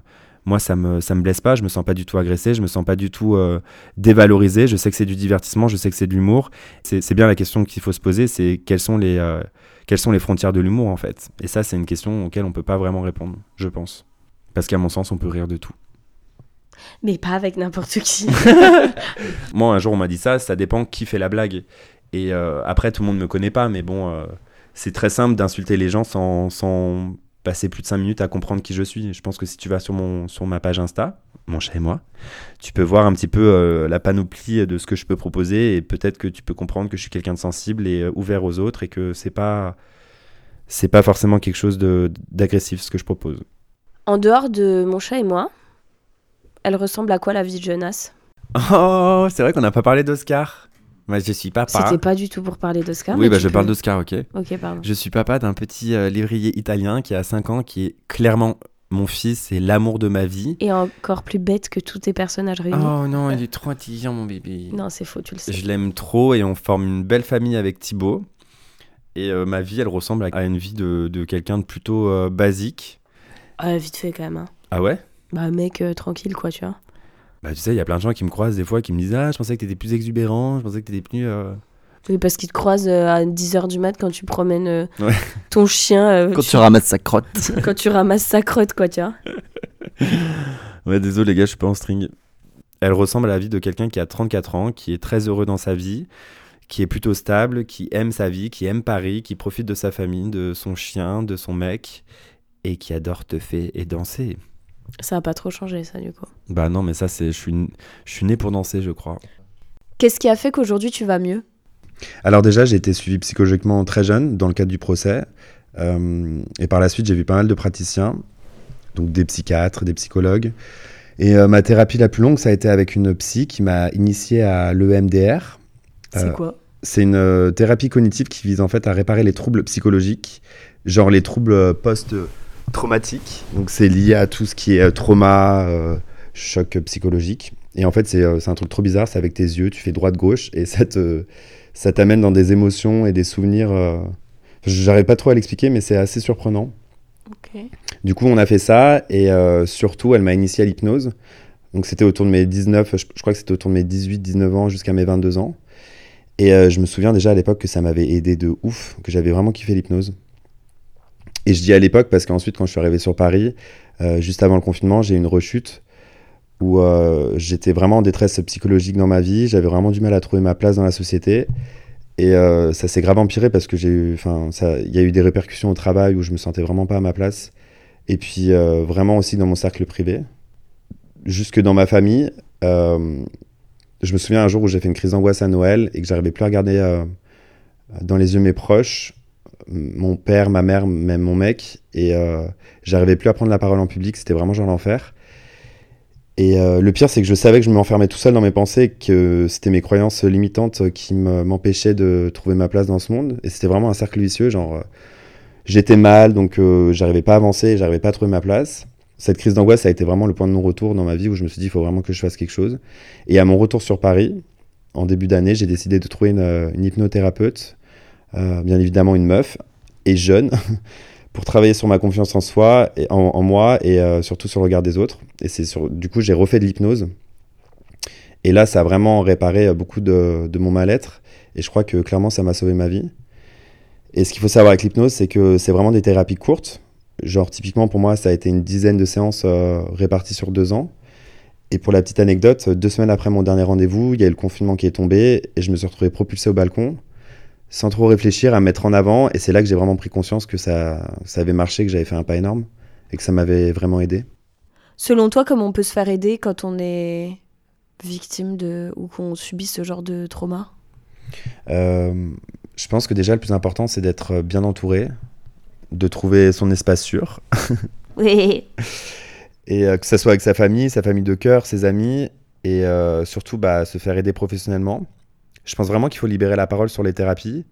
moi ça me ça me blesse pas, je me sens pas du tout agressé, je me sens pas du tout euh, dévalorisé, je sais que c'est du divertissement, je sais que c'est de l'humour. C'est c'est bien la question qu'il faut se poser, c'est quelles sont les euh, quelles sont les frontières de l'humour en fait. Et ça c'est une question auquel on peut pas vraiment répondre, je pense. Parce qu'à mon sens, on peut rire de tout. Mais pas avec n'importe qui. Moi, un jour, on m'a dit ça, ça dépend qui fait la blague. Et euh, après, tout le monde me connaît pas, mais bon, c'est très simple d'insulter les gens sans, sans passer plus de 5 minutes à comprendre qui je suis. Je pense que si tu vas sur, mon, sur ma page Insta, mon chat et moi, tu peux voir un petit peu euh, la panoplie de ce que je peux proposer et peut-être que tu peux comprendre que je suis quelqu'un de sensible et euh, ouvert aux autres et que c'est pas c'est pas forcément quelque chose de- d'agressif ce que je propose. en dehors de mon chat et moi, elle ressemble à quoi la vie de Jonas? Oh, c'est vrai qu'on n'a pas parlé d'Oscar. Moi, je suis papa. C'était pas du tout pour parler d'Oscar. Oui, bah, je peux- parle d'Oscar, ok. Ok, pardon. Je suis papa d'un petit euh, lévrier italien qui a 5 ans, qui est clairement mon fils et l'amour de ma vie. Et encore plus bête que tous tes personnages réunis. Oh non, il est trop intelligent, mon bébé. Non, c'est faux, tu le sais. Je l'aime trop et on forme une belle famille avec Thibaut. Et euh, ma vie, elle ressemble à- à une vie de, de quelqu'un de plutôt euh, basique. Ah, vite fait quand même. hein. Ah ouais? Bah, mec, euh, tranquille, quoi, tu vois. Bah tu sais, il y a plein de gens qui me croisent des fois, qui me disent Ah, je pensais que t'étais plus exubérant, je pensais que t'étais plus... euh, Oui, parce qu'ils te croisent euh, à 10h du mat quand tu promènes euh, Ouais. ton chien. euh, Quand tu- tu ramasses sa crotte. quand tu ramasses sa crotte, quoi, tu vois. Ouais, désolé les gars, je suis pas en string. Elle ressemble à la vie de quelqu'un qui a 34 ans, qui est très heureux dans sa vie, qui est plutôt stable, qui aime sa vie, qui aime Paris, qui profite de sa famille, de son chien, de son mec, et qui adore te faire et danser. Ça a pas trop changé, ça, du coup. Bah non, mais ça, c'est, je suis, je suis né pour danser, je crois. Qu'est-ce qui a fait qu'aujourd'hui tu vas mieux? Alors déjà, j'ai été suivi psychologiquement très jeune dans le cadre du procès. Euh, et par la suite, j'ai vu pas mal de praticiens, donc des psychiatres, des psychologues. Et euh, ma thérapie la plus longue, ça a été avec une psy qui m'a initié à l'EMDR. C'est Euh, quoi? C'est une euh, thérapie cognitive qui vise en fait à réparer les troubles psychologiques, genre les troubles euh, post-traumatiques. Donc c'est lié à tout ce qui est euh, trauma, euh, choc psychologique. Et en fait, c'est euh, c'est un truc trop bizarre, c'est avec tes yeux, tu fais droite-gauche et ça te- ça t'amène dans des émotions et des souvenirs. euh, J'arrive pas trop à l'expliquer, mais c'est assez surprenant. Ok. Du coup, on a fait ça et euh, surtout, elle m'a initié à l'hypnose. Donc, c'était autour de mes 19, je, je crois que c'était autour de mes 18, 19 ans jusqu'à mes 22 ans. Et euh, je me souviens déjà à l'époque que ça m'avait aidé de ouf, que j'avais vraiment kiffé l'hypnose. Et je dis à l'époque parce qu'ensuite, quand je suis arrivé sur Paris, euh, juste avant le confinement, j'ai eu une rechute où euh, j'étais vraiment en détresse psychologique dans ma vie. J'avais vraiment du mal à trouver ma place dans la société. Et euh, ça s'est grave empiré parce que j'ai eu, enfin, il y a eu des répercussions au travail où je me sentais vraiment pas à ma place. Et puis vraiment aussi dans mon cercle privé. Jusque dans ma famille, je me souviens un jour où j'ai fait une crise d'angoisse à Noël et que j'arrivais plus à regarder dans les yeux mes proches, mon père, ma mère, même mon mec, et euh, j'arrivais plus à prendre la parole en public. C'était vraiment genre l'enfer. Et euh, le pire, c'est que je savais que je m'enfermais tout seul dans mes pensées, que c'était mes croyances limitantes qui me- m'empêchaient de trouver ma place dans ce monde. Et c'était vraiment un cercle vicieux, genre euh, j'étais mal, donc j'arrivais pas à avancer, j'arrivais pas à trouver ma place. Cette crise d'angoisse, a été vraiment le point de non-retour dans ma vie où je me suis dit, il faut vraiment que je fasse quelque chose. Et à mon retour sur Paris, en début d'année, j'ai décidé de trouver une, une hypnothérapeute, euh, bien évidemment une meuf, et jeune, pour travailler sur ma confiance en soi, et en, moi, et euh, surtout sur le regard des autres. Et c'est du coup, j'ai refait de l'hypnose. Et là, ça a vraiment réparé euh, beaucoup de, mon mal-être. Et je crois que clairement, ça m'a sauvé ma vie. Et ce qu'il faut savoir avec l'hypnose, c'est que c'est vraiment des thérapies courtes. Genre, typiquement, pour moi, ça a été une dizaine de séances réparties sur deux ans. Et pour la petite anecdote, deux semaines après mon dernier rendez-vous, il y a eu le confinement qui est tombé et je me suis retrouvé propulsé au balcon sans trop réfléchir à me mettre en avant. Et c'est là que j'ai vraiment pris conscience que ça, ça avait marché, que j'avais fait un pas énorme et que ça m'avait vraiment aidé. Selon toi, comment on peut se faire aider quand on est victime de ou qu'on subit ce genre de trauma? Euh, je pense que déjà, le plus important, c'est d'être bien entouré, de trouver son espace sûr. Oui. Et euh, que ce soit avec sa famille, sa famille de cœur, ses amis, et euh, surtout bah, se faire aider professionnellement. Je pense vraiment qu'il faut libérer la parole sur les thérapies,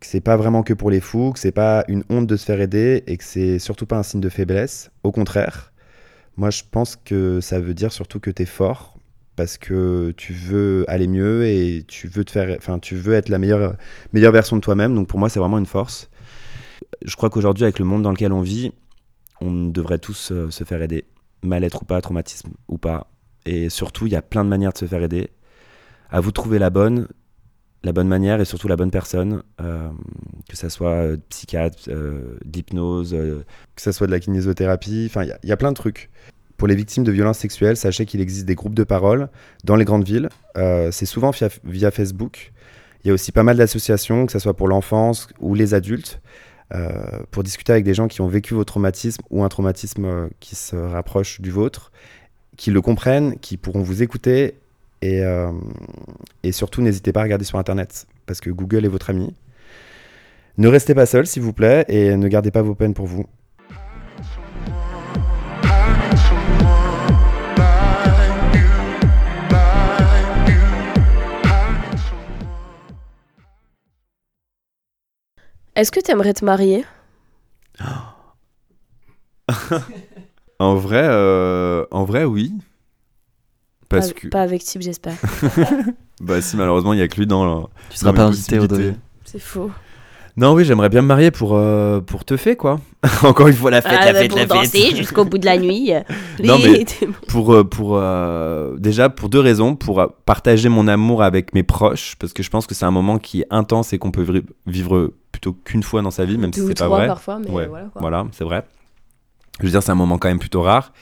que c'est pas vraiment que pour les fous, que c'est pas une honte de se faire aider, et que c'est surtout pas un signe de faiblesse. Au contraire, moi je pense que ça veut dire surtout que tu es fort, parce que tu veux aller mieux et tu veux te faire, enfin tu veux être la meilleure, meilleure version de toi-même. Donc pour moi c'est vraiment une force. Je crois qu'aujourd'hui avec le monde dans lequel on vit, on devrait tous euh, se faire aider mal-être ou pas, traumatisme ou pas. Et surtout, il y a plein de manières de se faire aider. À vous de trouver la bonne, la bonne manière et surtout la bonne personne, euh, que ça soit euh, psychiatre, euh, d'hypnose, euh, que ça soit de la kinésiothérapie, enfin, il y a- plein de trucs. Pour les victimes de violences sexuelles, sachez qu'il existe des groupes de parole dans les grandes villes. C'est souvent via, via Facebook. Il y a aussi pas mal d'associations, que ce soit pour l'enfance ou les adultes, pour discuter avec des gens qui ont vécu vos traumatismes ou un traumatisme qui se rapproche du vôtre, qui le comprennent, qui pourront vous écouter. Et, euh, et surtout, n'hésitez pas à regarder sur Internet, parce que Google est votre ami. Ne restez pas seul, s'il vous plaît, et ne gardez pas vos peines pour vous. Est-ce que t'aimerais te marier? En vrai, euh, en vrai, oui. Parce pas, que, pas avec type, j'espère. bah si malheureusement il y a que lui dans. Tu seras pas invité. Audrey. C'est faux. Non, oui, j'aimerais bien me marier pour euh, pour te faire quoi. Encore une fois la fête, la bah, fête, pour la danser fête. jusqu'au bout de la nuit. Non, Oui, mais- t'es bon. pour euh, pour euh, déjà pour deux raisons pour partager mon amour avec mes proches parce que je pense que c'est un moment qui est intense et qu'on peut vivre plutôt qu'une fois dans sa vie même si Deux ou c'est pas trois vrai. parfois, mais Ouais, voilà quoi. Voilà, c'est vrai. Je veux dire, c'est un moment quand même plutôt rare.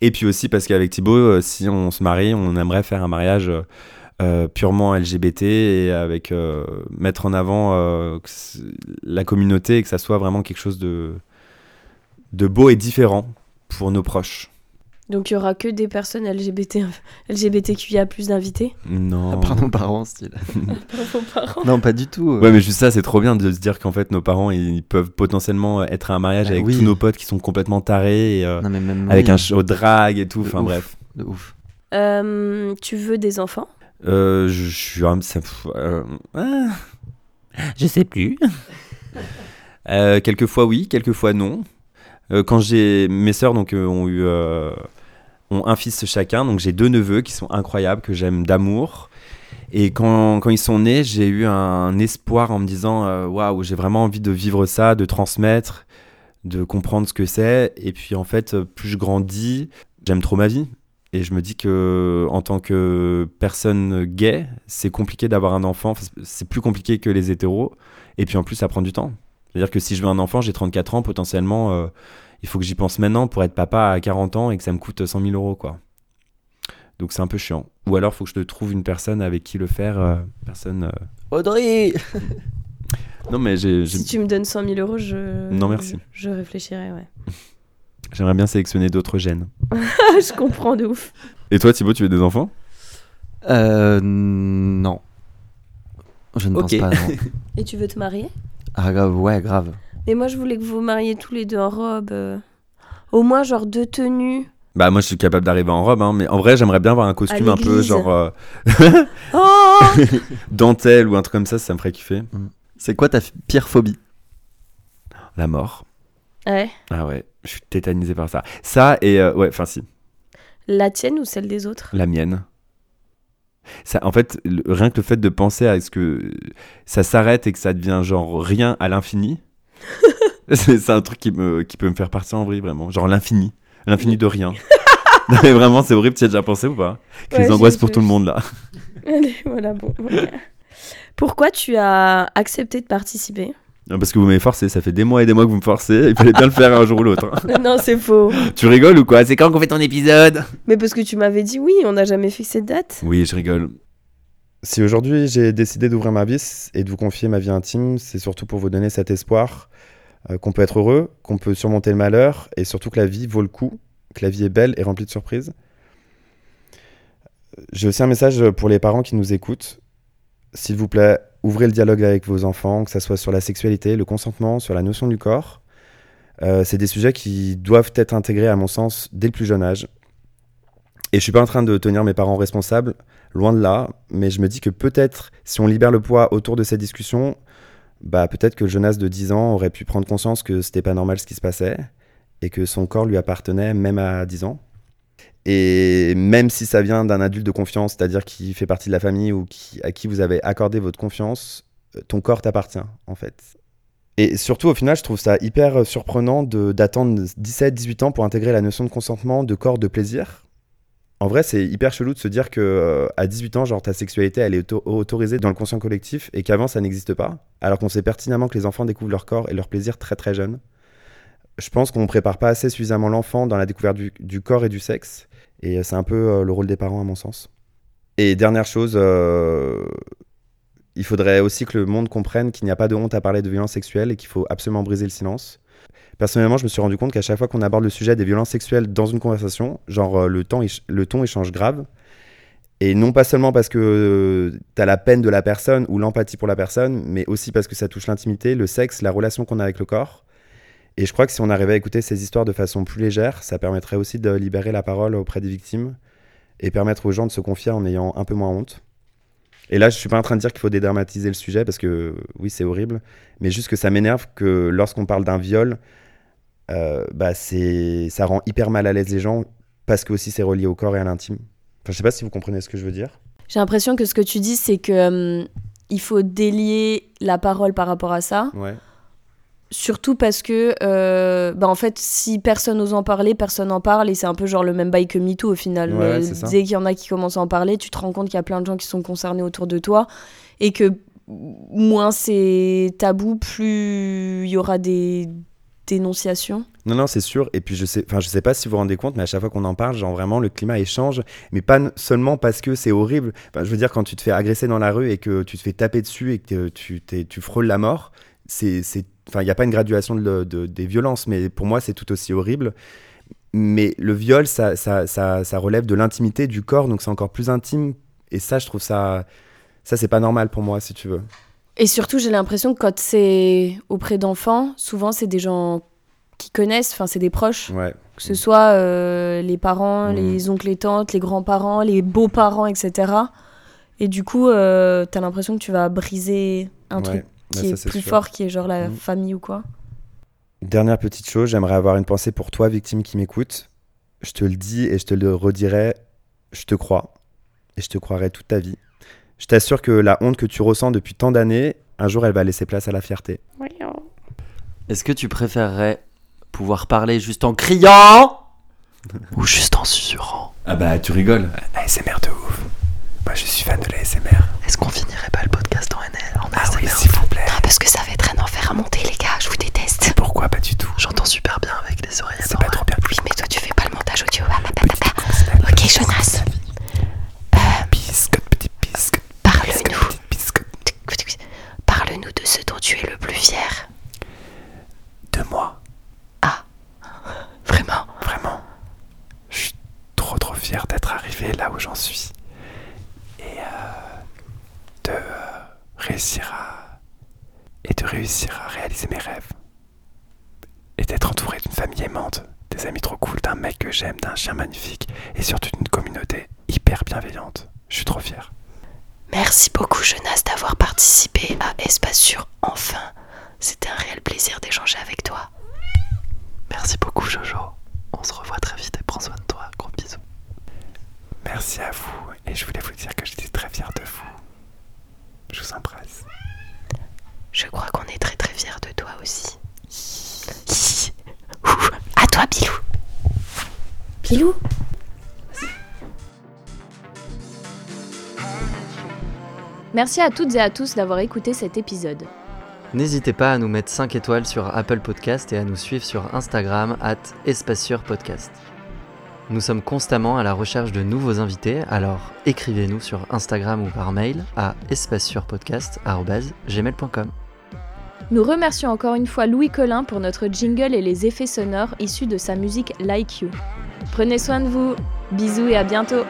Et puis aussi parce qu'avec Thibaut, euh, si on se marie, on aimerait faire un mariage euh, euh, purement LGBT et avec mettre en avant la communauté et que ça soit vraiment quelque chose de beau et différent pour nos proches. Donc il y aura que des personnes LGBT, LGBTQIA plus d'invités. Non. À part nos parents, style. Vos parents. Non, pas du tout. euh. Ouais, mais juste ça, c'est trop bien de se dire qu'en fait, nos parents, ils peuvent potentiellement être à un mariage Bah avec oui. tous nos potes qui sont complètement tarés, et, euh, Non, mais même avec oui, un show drag et tout. Enfin bref. de ouf. Euh, tu veux des enfants? Euh, je, je suis un. euh, ah. Je sais plus. Euh, quelquefois oui, quelquefois non. Euh, quand j'ai mes sœurs donc euh, ont eu euh, ont un fils chacun, donc j'ai deux neveux qui sont incroyables que j'aime d'amour. Et quand, quand ils sont nés, j'ai eu un espoir en me disant euh, waouh, j'ai vraiment envie de vivre ça, de transmettre, de comprendre ce que c'est. Et puis en fait, plus je grandis, j'aime trop ma vie. Et je me dis que en tant que personne gay, c'est compliqué d'avoir un enfant. C'est plus compliqué que les hétéros. Et puis en plus, ça prend du temps. C'est-à-dire que si je veux un enfant, j'ai 34 ans, potentiellement, euh, il faut que j'y pense maintenant pour être papa à 40 ans et que ça me coûte 100 000 euros, quoi. Donc c'est un peu chiant. Ou alors, il faut que je te trouve une personne avec qui le faire. euh, personne. euh, Audrey Non, mais j'ai- Si tu me donnes 100 000 euros, je. Non, merci. Je, je réfléchirai, ouais. j'aimerais bien sélectionner d'autres gènes. je comprends de ouf. Et toi, Thibaut, tu veux des enfants? Euh. Non. Je ne Ok. pense pas, non. Et tu veux te marier? Ah, grave, ouais, grave. Mais moi, je voulais que vous vous mariez tous les deux en robe. euh, Au moins, genre deux tenues. Bah, moi, je suis capable d'arriver en robe, hein, mais en vrai, j'aimerais bien avoir un costume un peu l'église. genre euh, Oh dentelle ou un truc comme ça, ça me ferait kiffer. C'est quoi ta f- pire phobie? La mort. Ouais. Ah ouais, je suis tétanisé par ça. Ça et. euh, ouais, enfin, si. La tienne ou celle des autres? La mienne. Ça, en fait, le- rien que le fait de penser à ce que ça s'arrête et que ça devient genre rien à l'infini, c'est un truc qui, me, qui peut me faire partir en vrille, vraiment. Genre l'infini. L'infini de rien. Non, mais vraiment, c'est horrible. Tu y as déjà pensé ou pas? Ouais, Les angoisses j'ai- pour tout le monde, là. Allez, voilà, bon. voilà. Pourquoi tu as accepté de participer? Parce que vous m'avez forcé. Ça fait des mois et des mois que vous me forcez. Il fallait bien le faire un jour ou l'autre. hein. Non, c'est faux. Tu rigoles ou quoi? C'est quand qu'on fait ton épisode? Mais parce que tu m'avais dit oui, on n'a jamais fixé de date. Oui, je rigole. Si aujourd'hui j'ai décidé d'ouvrir ma vie et de vous confier ma vie intime, c'est surtout pour vous donner cet espoir euh, qu'on peut être heureux, qu'on peut surmonter le malheur et surtout que la vie vaut le coup, que la vie est belle et remplie de surprises. J'ai aussi un message pour les parents qui nous écoutent. S'il vous plaît, ouvrez le dialogue avec vos enfants, que ce soit sur la sexualité, le consentement, sur la notion du corps. Euh, c'est des sujets qui doivent être intégrés, à mon sens, dès le plus jeune âge. Et je suis pas en train de tenir mes parents responsables, loin de là, mais je me dis que peut-être, si on libère le poids autour de cette discussion, bah peut-être que le Jonas de 10 ans aurait pu prendre conscience que c'était pas normal ce qui se passait et que son corps lui appartenait même à 10 ans. Et même si ça vient d'un adulte de confiance, c'est-à-dire qui fait partie de la famille ou à qui vous avez accordé votre confiance, euh, ton corps t'appartient en fait. Et surtout, au final, je trouve ça hyper surprenant de- d'attendre 17-18 ans pour intégrer la notion de consentement, de corps, de plaisir. En vrai, c'est hyper chelou de se dire que euh, à 18 ans, genre ta sexualité, elle est auto- autorisée dans le conscient collectif et qu'avant ça n'existe pas, alors qu'on sait pertinemment que les enfants découvrent leur corps et leur plaisir très très jeunes. Je pense qu'on ne prépare pas assez suffisamment l'enfant dans la découverte du, corps et du sexe, et c'est un peu euh, le rôle des parents à mon sens. Et dernière chose, euh, il faudrait aussi que le monde comprenne qu'il n'y a pas de honte à parler de violences sexuelles et qu'il faut absolument briser le silence. Personnellement, je me suis rendu compte qu'à chaque fois qu'on aborde le sujet des violences sexuelles dans une conversation, genre euh, le, le ton il change grave. Et non pas seulement parce que tu as la peine de la personne ou l'empathie pour la personne, mais aussi parce que ça touche l'intimité, le sexe, la relation qu'on a avec le corps. Et je crois que si on arrivait à écouter ces histoires de façon plus légère, ça permettrait aussi de libérer la parole auprès des victimes et permettre aux gens de se confier en ayant un peu moins honte. Et là, je suis pas en train de dire qu'il faut dédramatiser le sujet parce que oui, c'est horrible, mais juste que ça m'énerve que lorsqu'on parle d'un viol, euh, bah c'est ça rend hyper mal à l'aise les gens parce que aussi c'est relié au corps et à l'intime. Enfin, je sais pas si vous comprenez ce que je veux dire. J'ai l'impression que ce que tu dis, c'est que hum, il faut délier la parole par rapport à ça. Ouais. Surtout parce que, euh, bah en fait, si personne n'ose en parler, personne n'en parle, et c'est un peu genre le même bail que MeToo au final. Ouais, Euh, dès qu'il y en a qui commencent à en parler, tu te rends compte qu'il y a plein de gens qui sont concernés autour de toi, et que moins c'est tabou, plus il y aura des Non, non, c'est sûr. Et puis, je sais, enfin, je sais pas si vous vous rendez compte, mais à chaque fois qu'on en parle, genre vraiment, le climat échange. Mais pas seulement parce que c'est horrible. Enfin, je veux dire, quand tu te fais agresser dans la rue et que tu te fais taper dessus et que tu, tu frôles la mort, c'est, enfin, il n'y a pas une graduation de- des violences, mais pour moi, c'est tout aussi horrible. Mais le viol, ça, ça, ça, ça relève de l'intimité du corps, donc c'est encore plus intime. Et ça, je trouve ça, ça, c'est pas normal pour moi, si tu veux. Et surtout, j'ai l'impression que quand c'est auprès d'enfants, souvent c'est des gens qui connaissent, enfin c'est des proches, Ouais. que ce soit euh, les parents, Mm. les oncles et tantes, les grands-parents, les beaux-parents, etc. Et du coup, euh, t'as l'impression que tu vas briser un Ouais. truc Ouais, qui ça, est plus sûr. fort, qui est genre la Mm. famille ou quoi. Dernière petite chose, j'aimerais avoir une pensée pour toi, victime qui m'écoute. Je te le dis et je te le redirai, je te crois. Et je te croirai toute ta vie. Je t'assure que la honte que tu ressens depuis tant d'années, un jour, elle va laisser place à la fierté. Est-ce que tu préférerais pouvoir parler juste en criant ou juste en susurrant? Ah bah, tu rigoles. ASMR de ouf. Moi, je suis fan de l'ASMR. Est-ce qu'on finirait pas le podcast en NL en Ah oui, ASMR s'il vous plaît. parce que ça va être un enfer à monter, les gars, je vous déteste. Pourquoi pas du tout? J'entends super bien avec les oreillettes. C'est pas trop bien. Oui, mais toi, tu fais pas le montage audio. Ok, Ok, Jonas, ce dont tu es le plus fier. De moi, Vraiment. vraiment. Je suis trop trop fier d'être arrivé là où j'en suis. Et euh, de euh, réussir à. Et de réussir à réaliser mes rêves. Et d'être entouré d'une famille aimante, des amis trop cool, d'un mec que j'aime, d'un chien magnifique. Et surtout d'une communauté hyper bienveillante. Je suis trop fier. Merci beaucoup, Jonas, d'avoir participé à Espace Sûr. Enfin, c'était un réel plaisir d'échanger avec toi. Merci beaucoup Jojo. On se revoit très vite et prends soin de toi. Gros bisous. Merci à vous. Et je voulais vous dire que j'étais très fier de vous. Je vous embrasse. Je crois qu'on est très très fiers de toi aussi. Ouh, à toi, Bilou. Bilou? Merci à toutes et à tous d'avoir écouté cet épisode. N'hésitez pas à nous mettre 5 étoiles sur Apple Podcast et à nous suivre sur Instagram at Podcast. Nous sommes constamment à la recherche de nouveaux invités, alors écrivez-nous sur Instagram ou par mail à espacesurpodcast.gmail.com. Nous remercions encore une fois Louis Collin pour notre jingle et les effets sonores issus de sa musique Like You. Prenez soin de vous, bisous et à bientôt